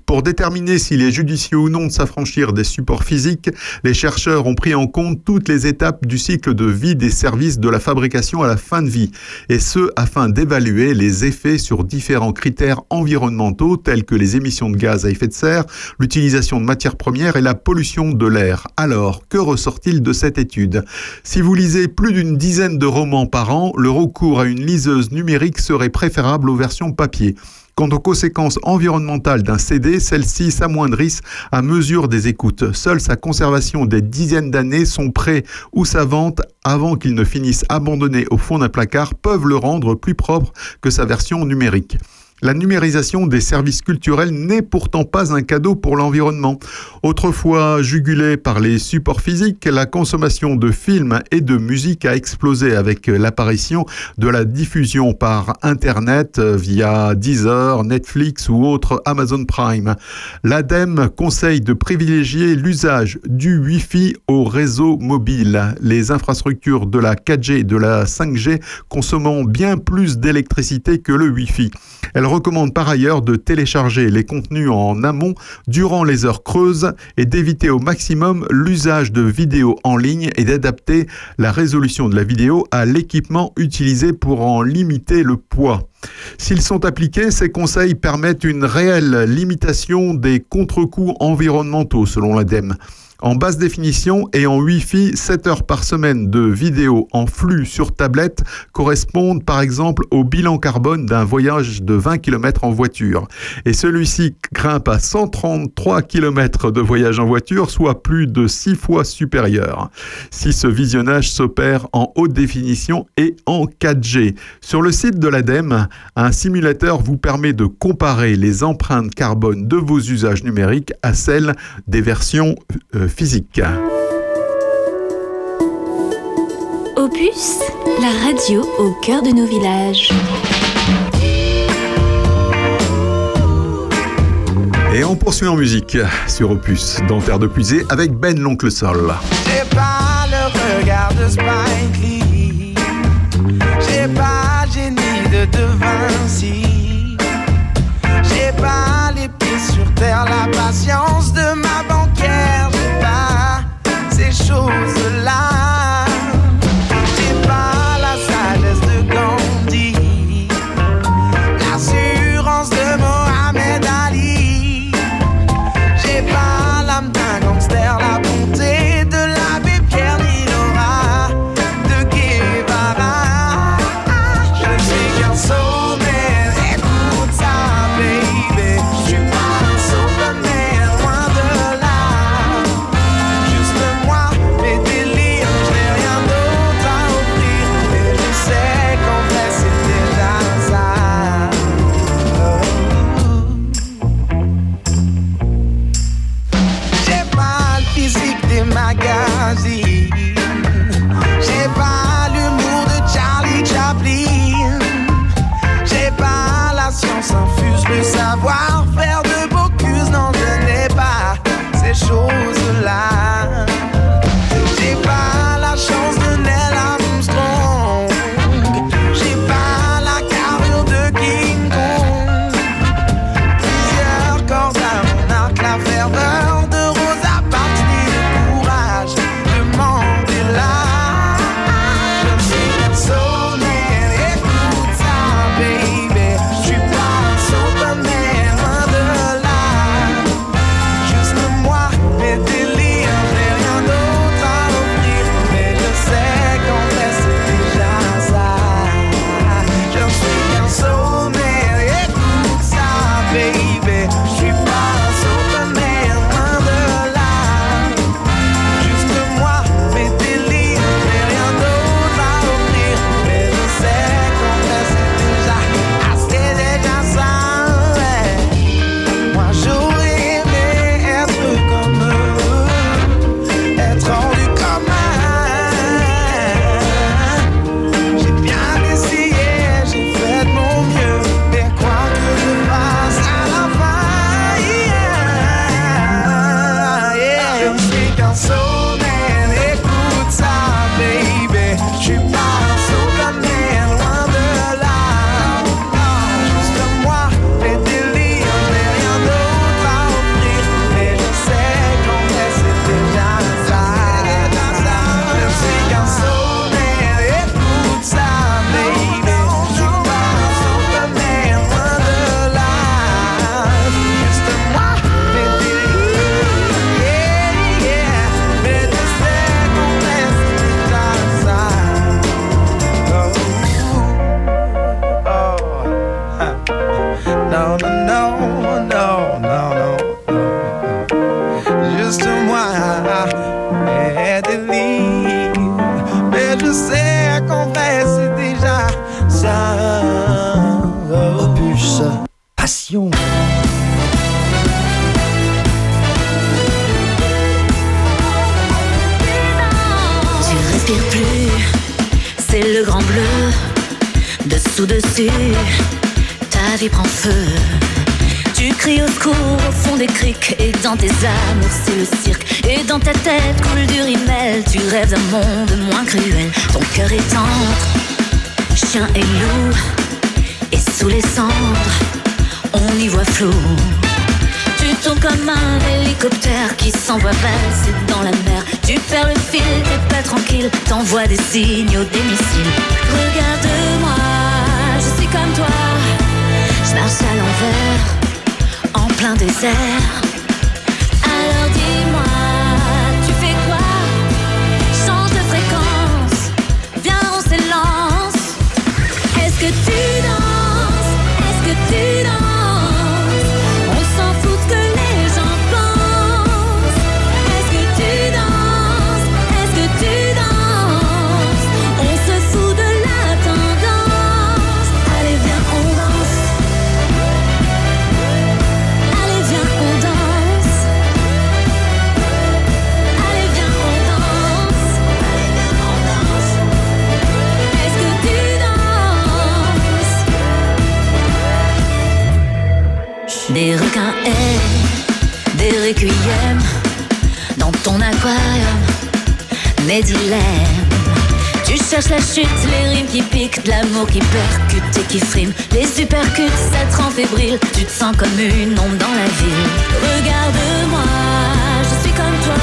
Pour déterminer s'il est judicieux ou non de s'affranchir des supports physiques, les chercheurs ont pris en compte toutes les étapes du cycle de vie des services de la fabrication à la fin de vie, et ce afin d'évaluer les effets sur différents critères environnementaux tels que les émissions de gaz à effet de serre, l'utilisation de matières premières et la pollution de l'air. Alors, que ressort-il de cette étude? Si vous lisez plus d'une dizaine de romans par an, le recours à une liseuse numérique serait préférable aux versions papier. Quant aux conséquences environnementales d'un CD, celles-ci s'amoindrissent à mesure des écoutes. Seule sa conservation des dizaines d'années, son prêt ou sa vente avant qu'il ne finisse abandonné au fond d'un placard peuvent le rendre plus propre que sa version numérique. La numérisation des services culturels n'est pourtant pas un cadeau pour l'environnement. Autrefois jugulée par les supports physiques, la consommation de films et de musique a explosé avec l'apparition de la diffusion par Internet via Deezer, Netflix ou autre Amazon Prime. L'ADEME conseille de privilégier l'usage du Wi-Fi au réseau mobile. Les infrastructures de la 4G et de la 5G consommant bien plus d'électricité que le Wi-Fi. Recommande par ailleurs de télécharger les contenus en amont durant les heures creuses et d'éviter au maximum l'usage de vidéos en ligne et d'adapter la résolution de la vidéo à l'équipement utilisé pour en limiter le poids. S'ils sont appliqués, ces conseils permettent une réelle limitation des contre-coups environnementaux selon l'ADEME. En basse définition et en Wi-Fi, 7 heures par semaine de vidéos en flux sur tablette correspondent par exemple au bilan carbone d'un voyage de 20 km en voiture. Et celui-ci grimpe à 133 km de voyage en voiture, soit plus de 6 fois supérieur. Si ce visionnage s'opère en haute définition et en 4G. Sur le site de l'ADEME, un simulateur vous permet de comparer les empreintes carbone de vos usages numériques à celles des versions euh, physiques. Opus, la radio au cœur de nos villages. Et on poursuit en musique sur Opus, dans Terre de Puisée, avec Ben l'Oncle Sol. J'ai pas le regard de Spike Lee. J'ai pas le génie de De Vinci. J'ai pas les pieds sur terre, la patience signe au domicile. Regarde-moi, je suis comme toi. Je marche à l'envers, en plein désert. tu te sens comme une ombre dans la ville. Regarde-moi, je suis comme toi,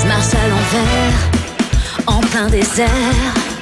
je marche à l'envers, en plein désert.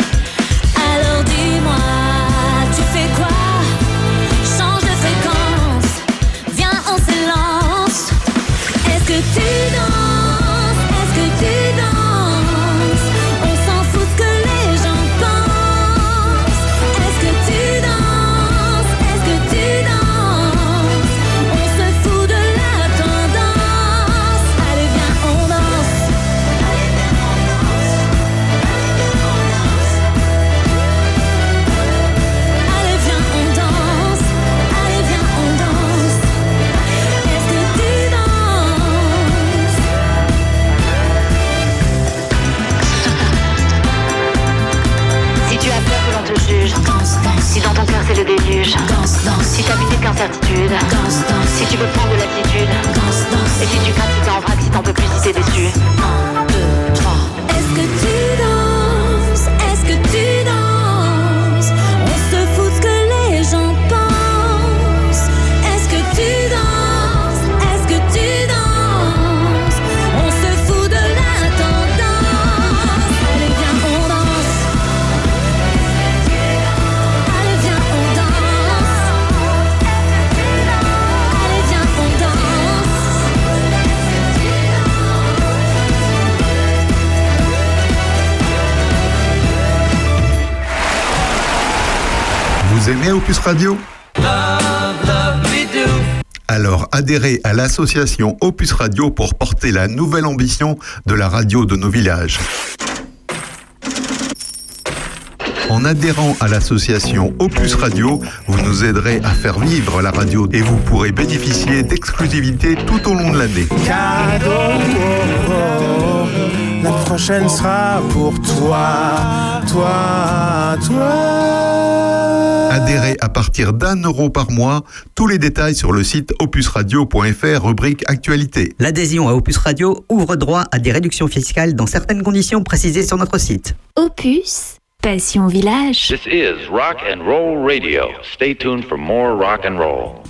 Alors adhérez à l'association Opus Radio pour porter la nouvelle ambition de la radio de nos villages. En adhérant à l'association Opus Radio, vous nous aiderez à faire vivre la radio et vous pourrez bénéficier d'exclusivités tout au long de l'année. La prochaine sera pour toi, toi, toi. Adhérez à partir d'un euro par mois. Tous les détails sur le site opusradio.fr, rubrique Actualité. L'adhésion à Opus Radio ouvre droit à des réductions fiscales dans certaines conditions précisées sur notre site. Opus Passion Village. This is Rock and Roll Radio. Stay tuned for more rock and roll.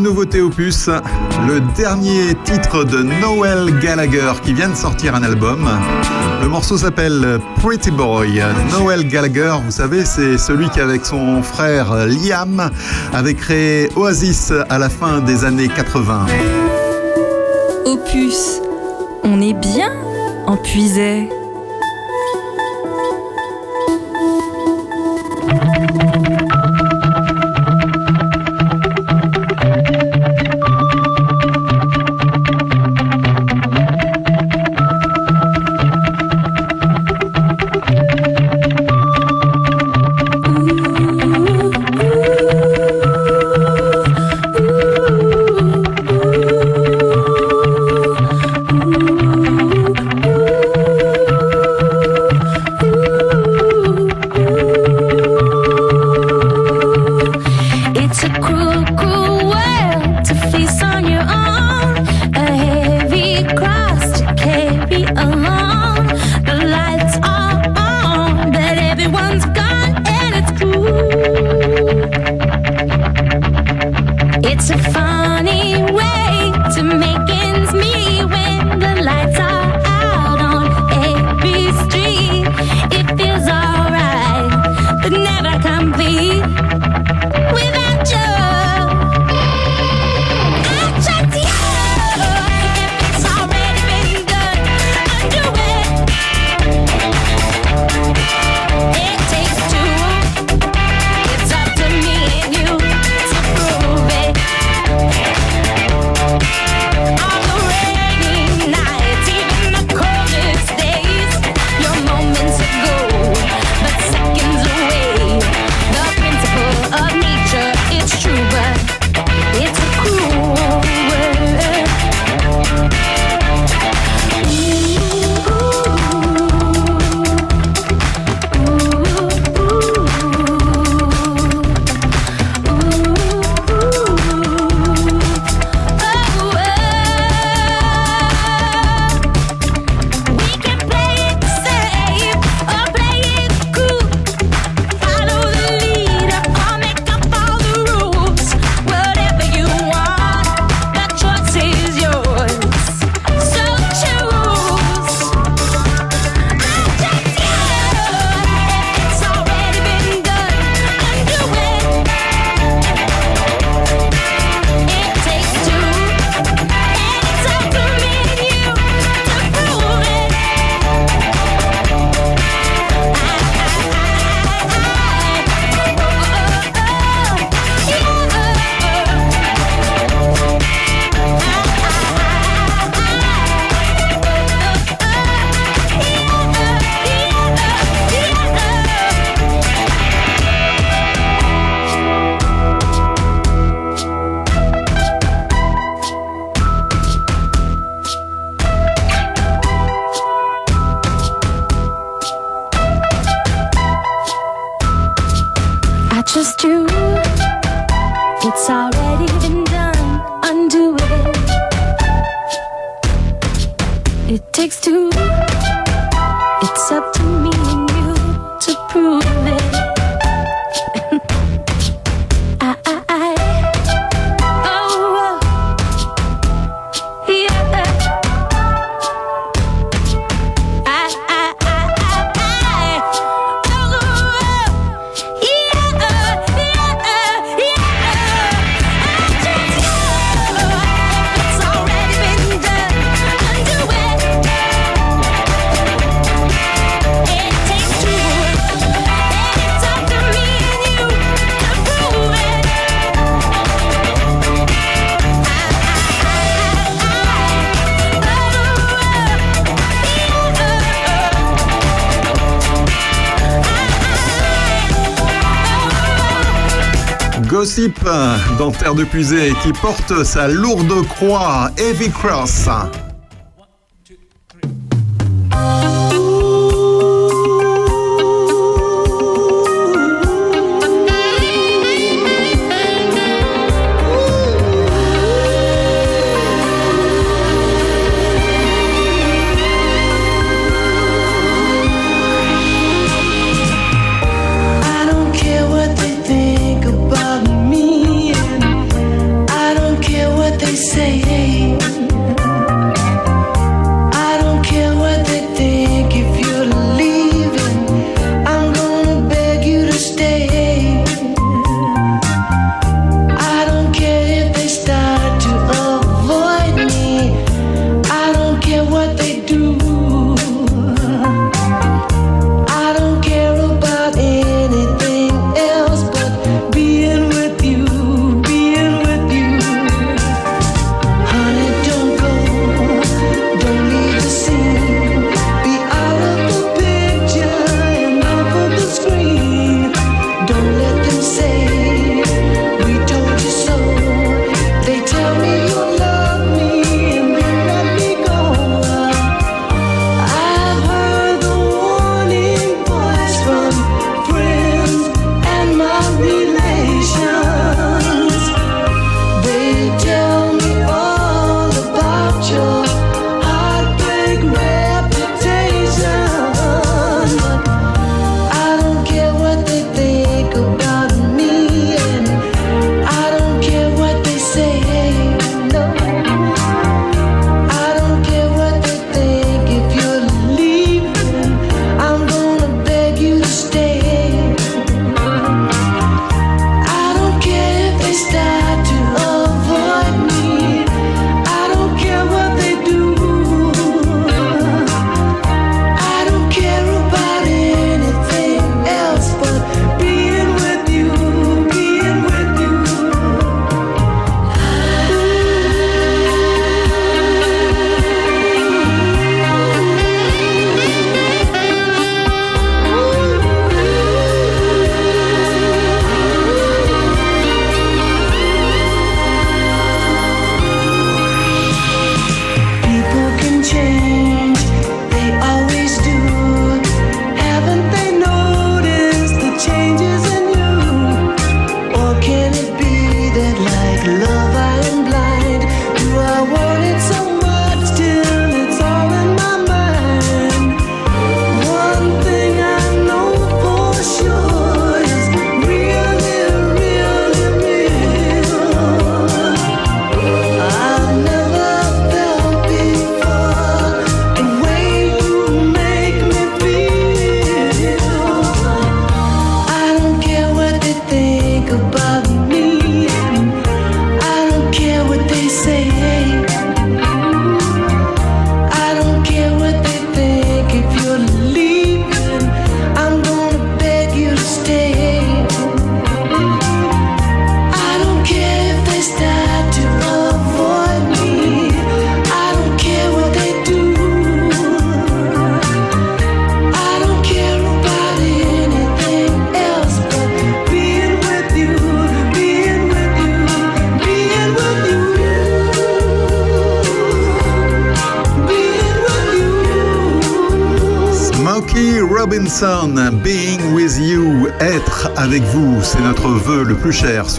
nouveauté opus, le dernier titre de Noel Gallagher qui vient de sortir un album. Le morceau s'appelle Pretty Boy. Noel Gallagher, vous savez, c'est celui qui avec son frère Liam avait créé Oasis à la fin des années 80. Opus, on est bien en puisait. Euh, dans Terre de Puisée qui porte sa lourde croix, Heavy Cross.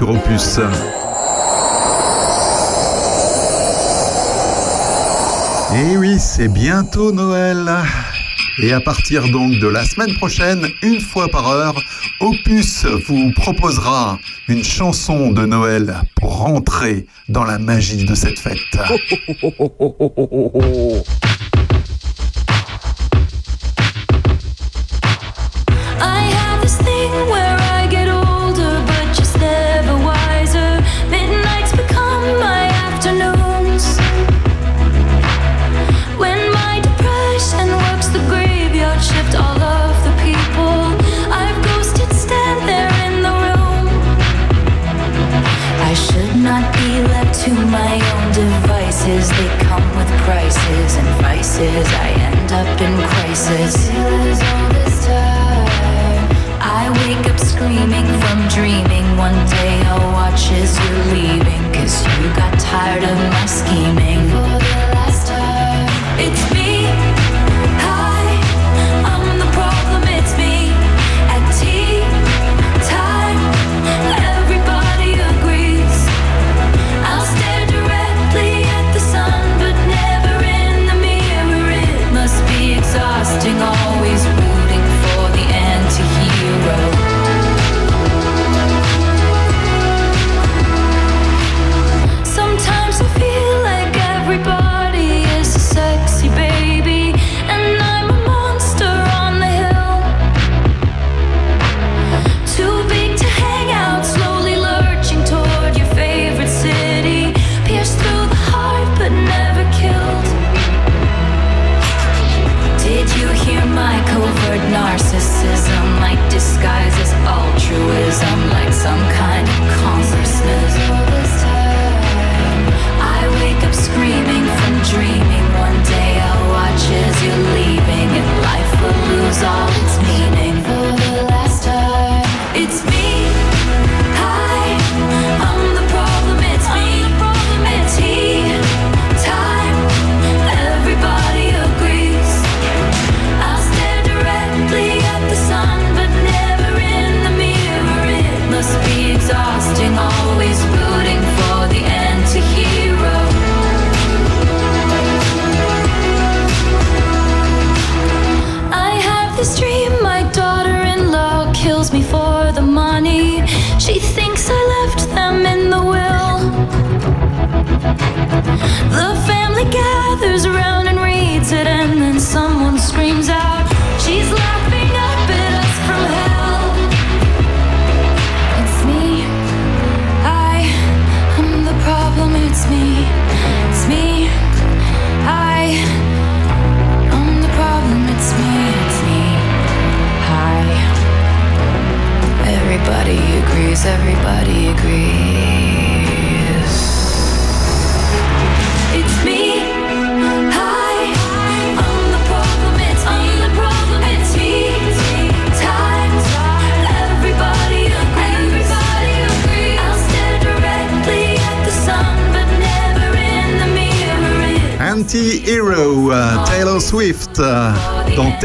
Opus. Et oui, c'est bientôt Noël. Et à partir donc de la semaine prochaine, une fois par heure, Opus vous proposera une chanson de Noël pour rentrer dans la magie de cette fête.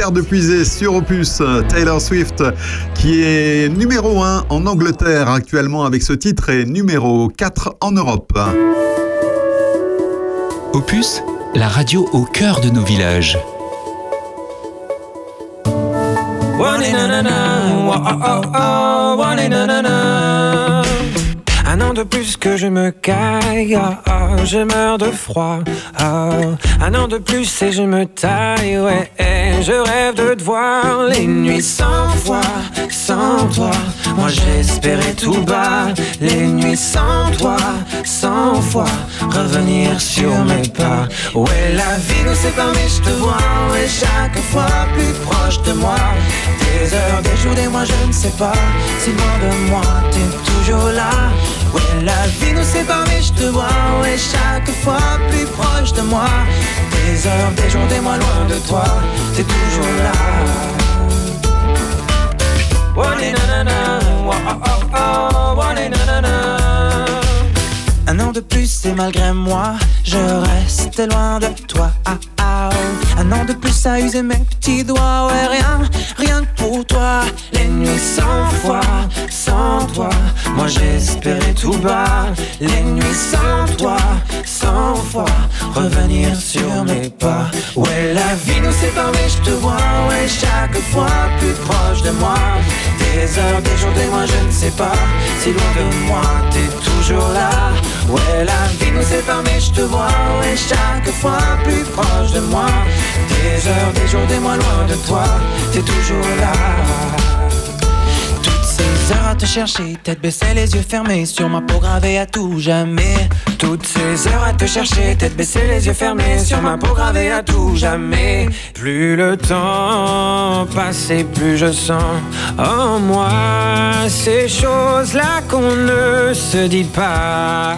Terre de Puisée sur Opus, Taylor Swift qui est numéro 1 en Angleterre actuellement avec ce titre et numéro 4 en Europe. Opus, la radio au cœur de nos villages. Un an de plus que je me caille, ah, ah, je meurs de froid. ah. Un an de plus et je me taille, ouais. Et je rêve de te voir les nuits sans foi, sans toi. Moi j'espérais tout bas, les nuits sans toi, sans foi. Revenir sur mes pas. Ouais, la vie nous sépare, mais je te vois, ouais, chaque fois plus proche de moi. Des heures, des jours, des mois, je ne sais pas. Si loin de moi, t'es toujours là. Ouais, la vie nous sépare, mais je te vois, ouais, chaque fois plus proche de moi. Des heures, des jours, des mois, loin de toi, t'es toujours là. Na, na, na. Un an de plus et malgré moi, je reste loin de toi. Ah, ah. Un an de plus à user mes petits doigts, ouais, rien, rien que pour toi. Les nuits cent fois, tout bas. Les nuits sans toi, cent fois, revenir sur mes pas. Ouais, la vie nous sépare, mais je te vois, ouais, chaque fois plus proche de moi. Des heures, des jours, des mois, je ne sais pas. Si loin de moi, t'es toujours là. Ouais, la vie nous sépare, mais je te vois, ouais, chaque fois plus proche de moi. Des heures, des jours, des mois, loin de toi, t'es toujours là. Toutes ces heures à te chercher, tête baissée, les yeux fermés, sur ma peau gravée à tout jamais. Toutes ces heures à te chercher, tête baissée, les yeux fermés, sur ma peau gravée à tout jamais. Plus le temps passe et plus je sens en moi ces choses-là qu'on ne se dit pas.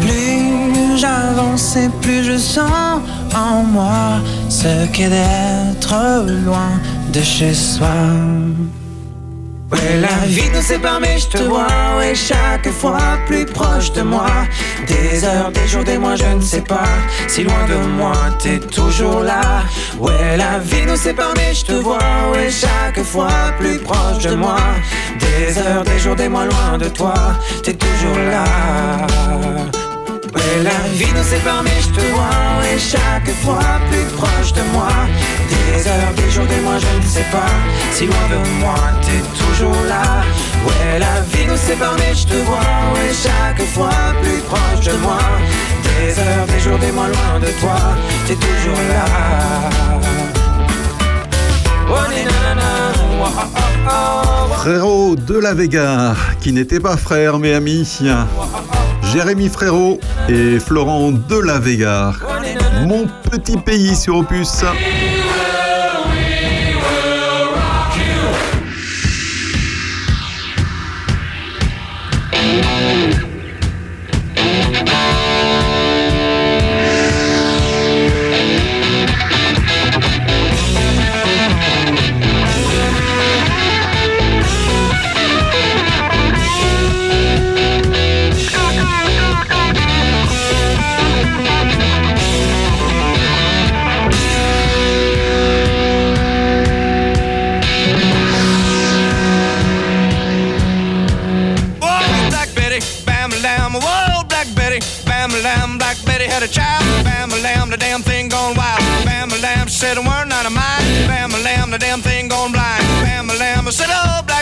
Plus j'avance plus je sens en moi ce qu'est d'être loin de chez soi. Ouais, la vie nous sépare, mais je te vois, ouais, chaque fois plus proche de moi. Des heures, des jours, des mois, je ne sais pas. Si loin de moi, t'es toujours là. Ouais, la vie nous sépare, mais je te vois, ouais, chaque fois plus proche de moi. Des heures, des jours, des mois, loin de toi, t'es toujours là. Ouais, la vie nous sépare, mais je te vois, ouais, chaque fois plus proche de moi. Des heures, des jours, des mois, je ne sais pas. Si loin de moi, t'es toujours là. Ouais, la vie nous sépare, mais je te vois, ouais, chaque fois plus proche de moi. Des heures, des jours, des mois, loin de toi, t'es toujours là. Oh, oh, oh, oh. Frérot de la Vega, qui n'était pas frère mais ami. Jérémy Frérot et Florent de la Vega. Mon petit pays sur Opus. Said a word not of mine. Bam lamb, the damn thing gone blind. Bam lamb I said, Oh, Black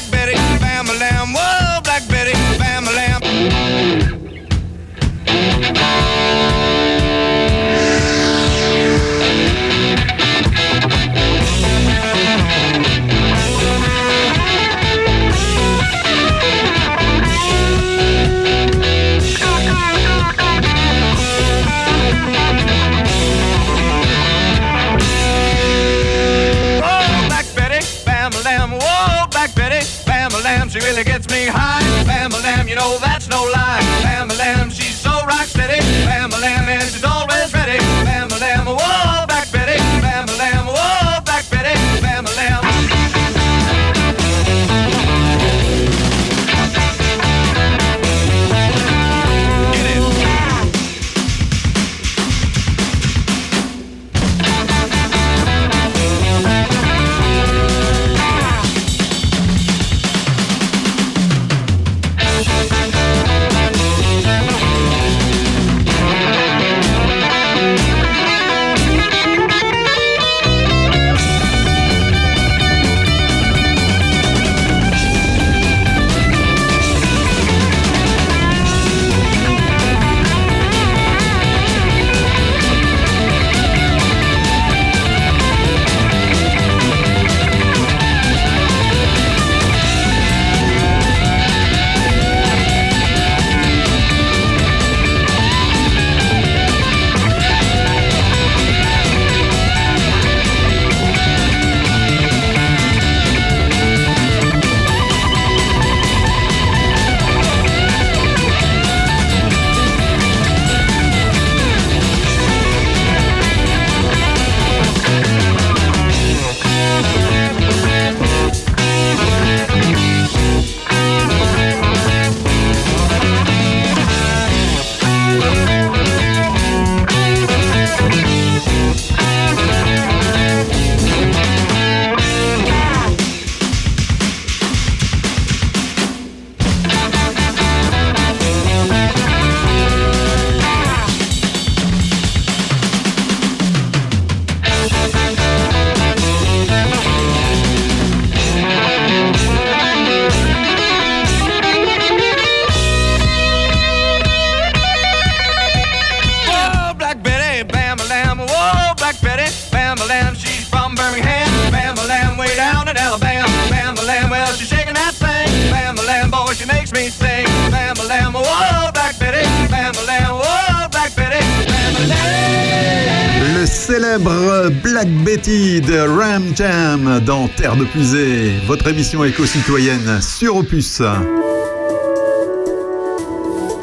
émission éco-citoyenne sur Opus.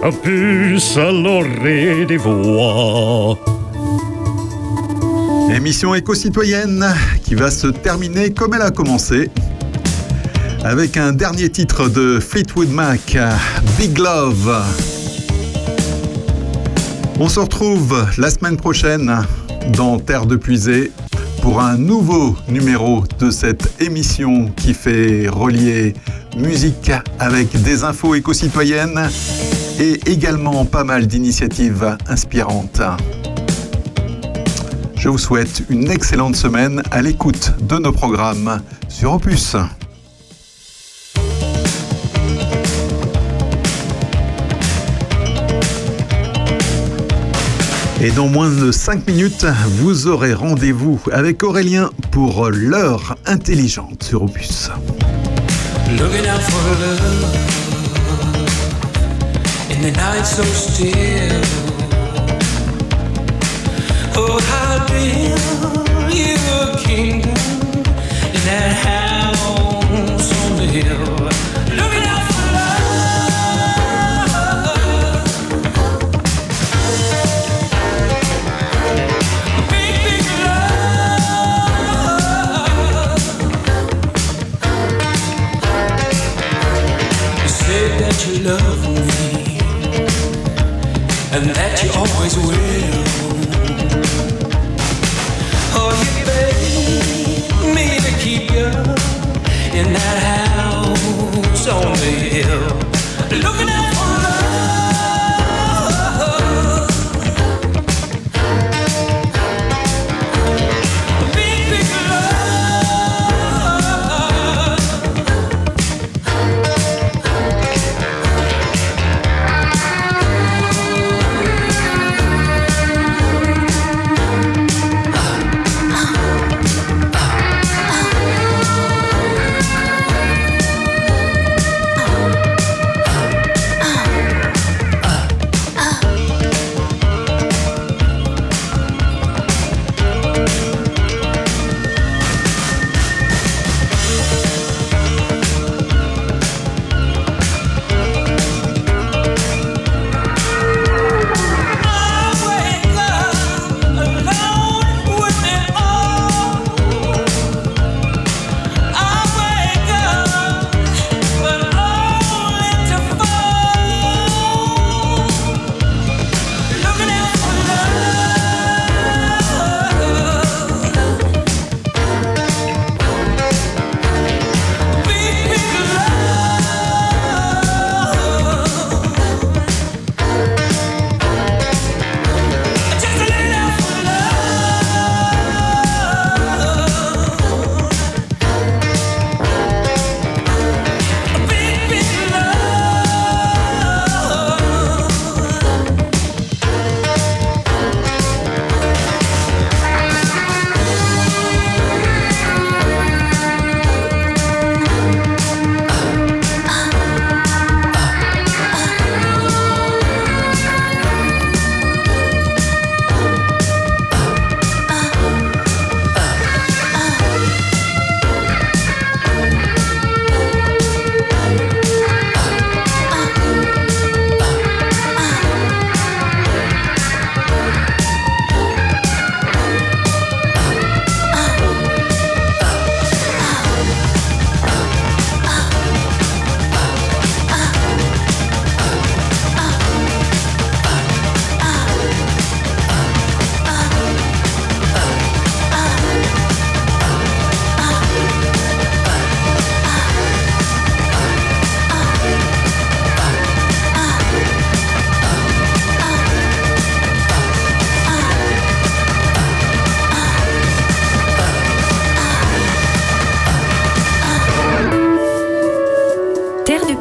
Opus à l'orée des voix. Émission éco-citoyenne qui va se terminer comme elle a commencé. Avec un dernier titre de Fleetwood Mac, Big Love. On se retrouve la semaine prochaine dans Terre de Puisée pour un nouveau numéro de cette émission qui fait relier musique avec des infos éco-citoyennes et également pas mal d'initiatives inspirantes. Je vous souhaite une excellente semaine à l'écoute de nos programmes sur Opus. Et dans moins de 5 minutes, vous aurez rendez-vous avec Aurélien pour l'heure intelligente sur Opus. And that you always will. Oh, you begged me to keep you in that house on the hill, looking out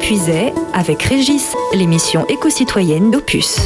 Puisay avec Régis, l'émission éco-citoyenne d'Opus.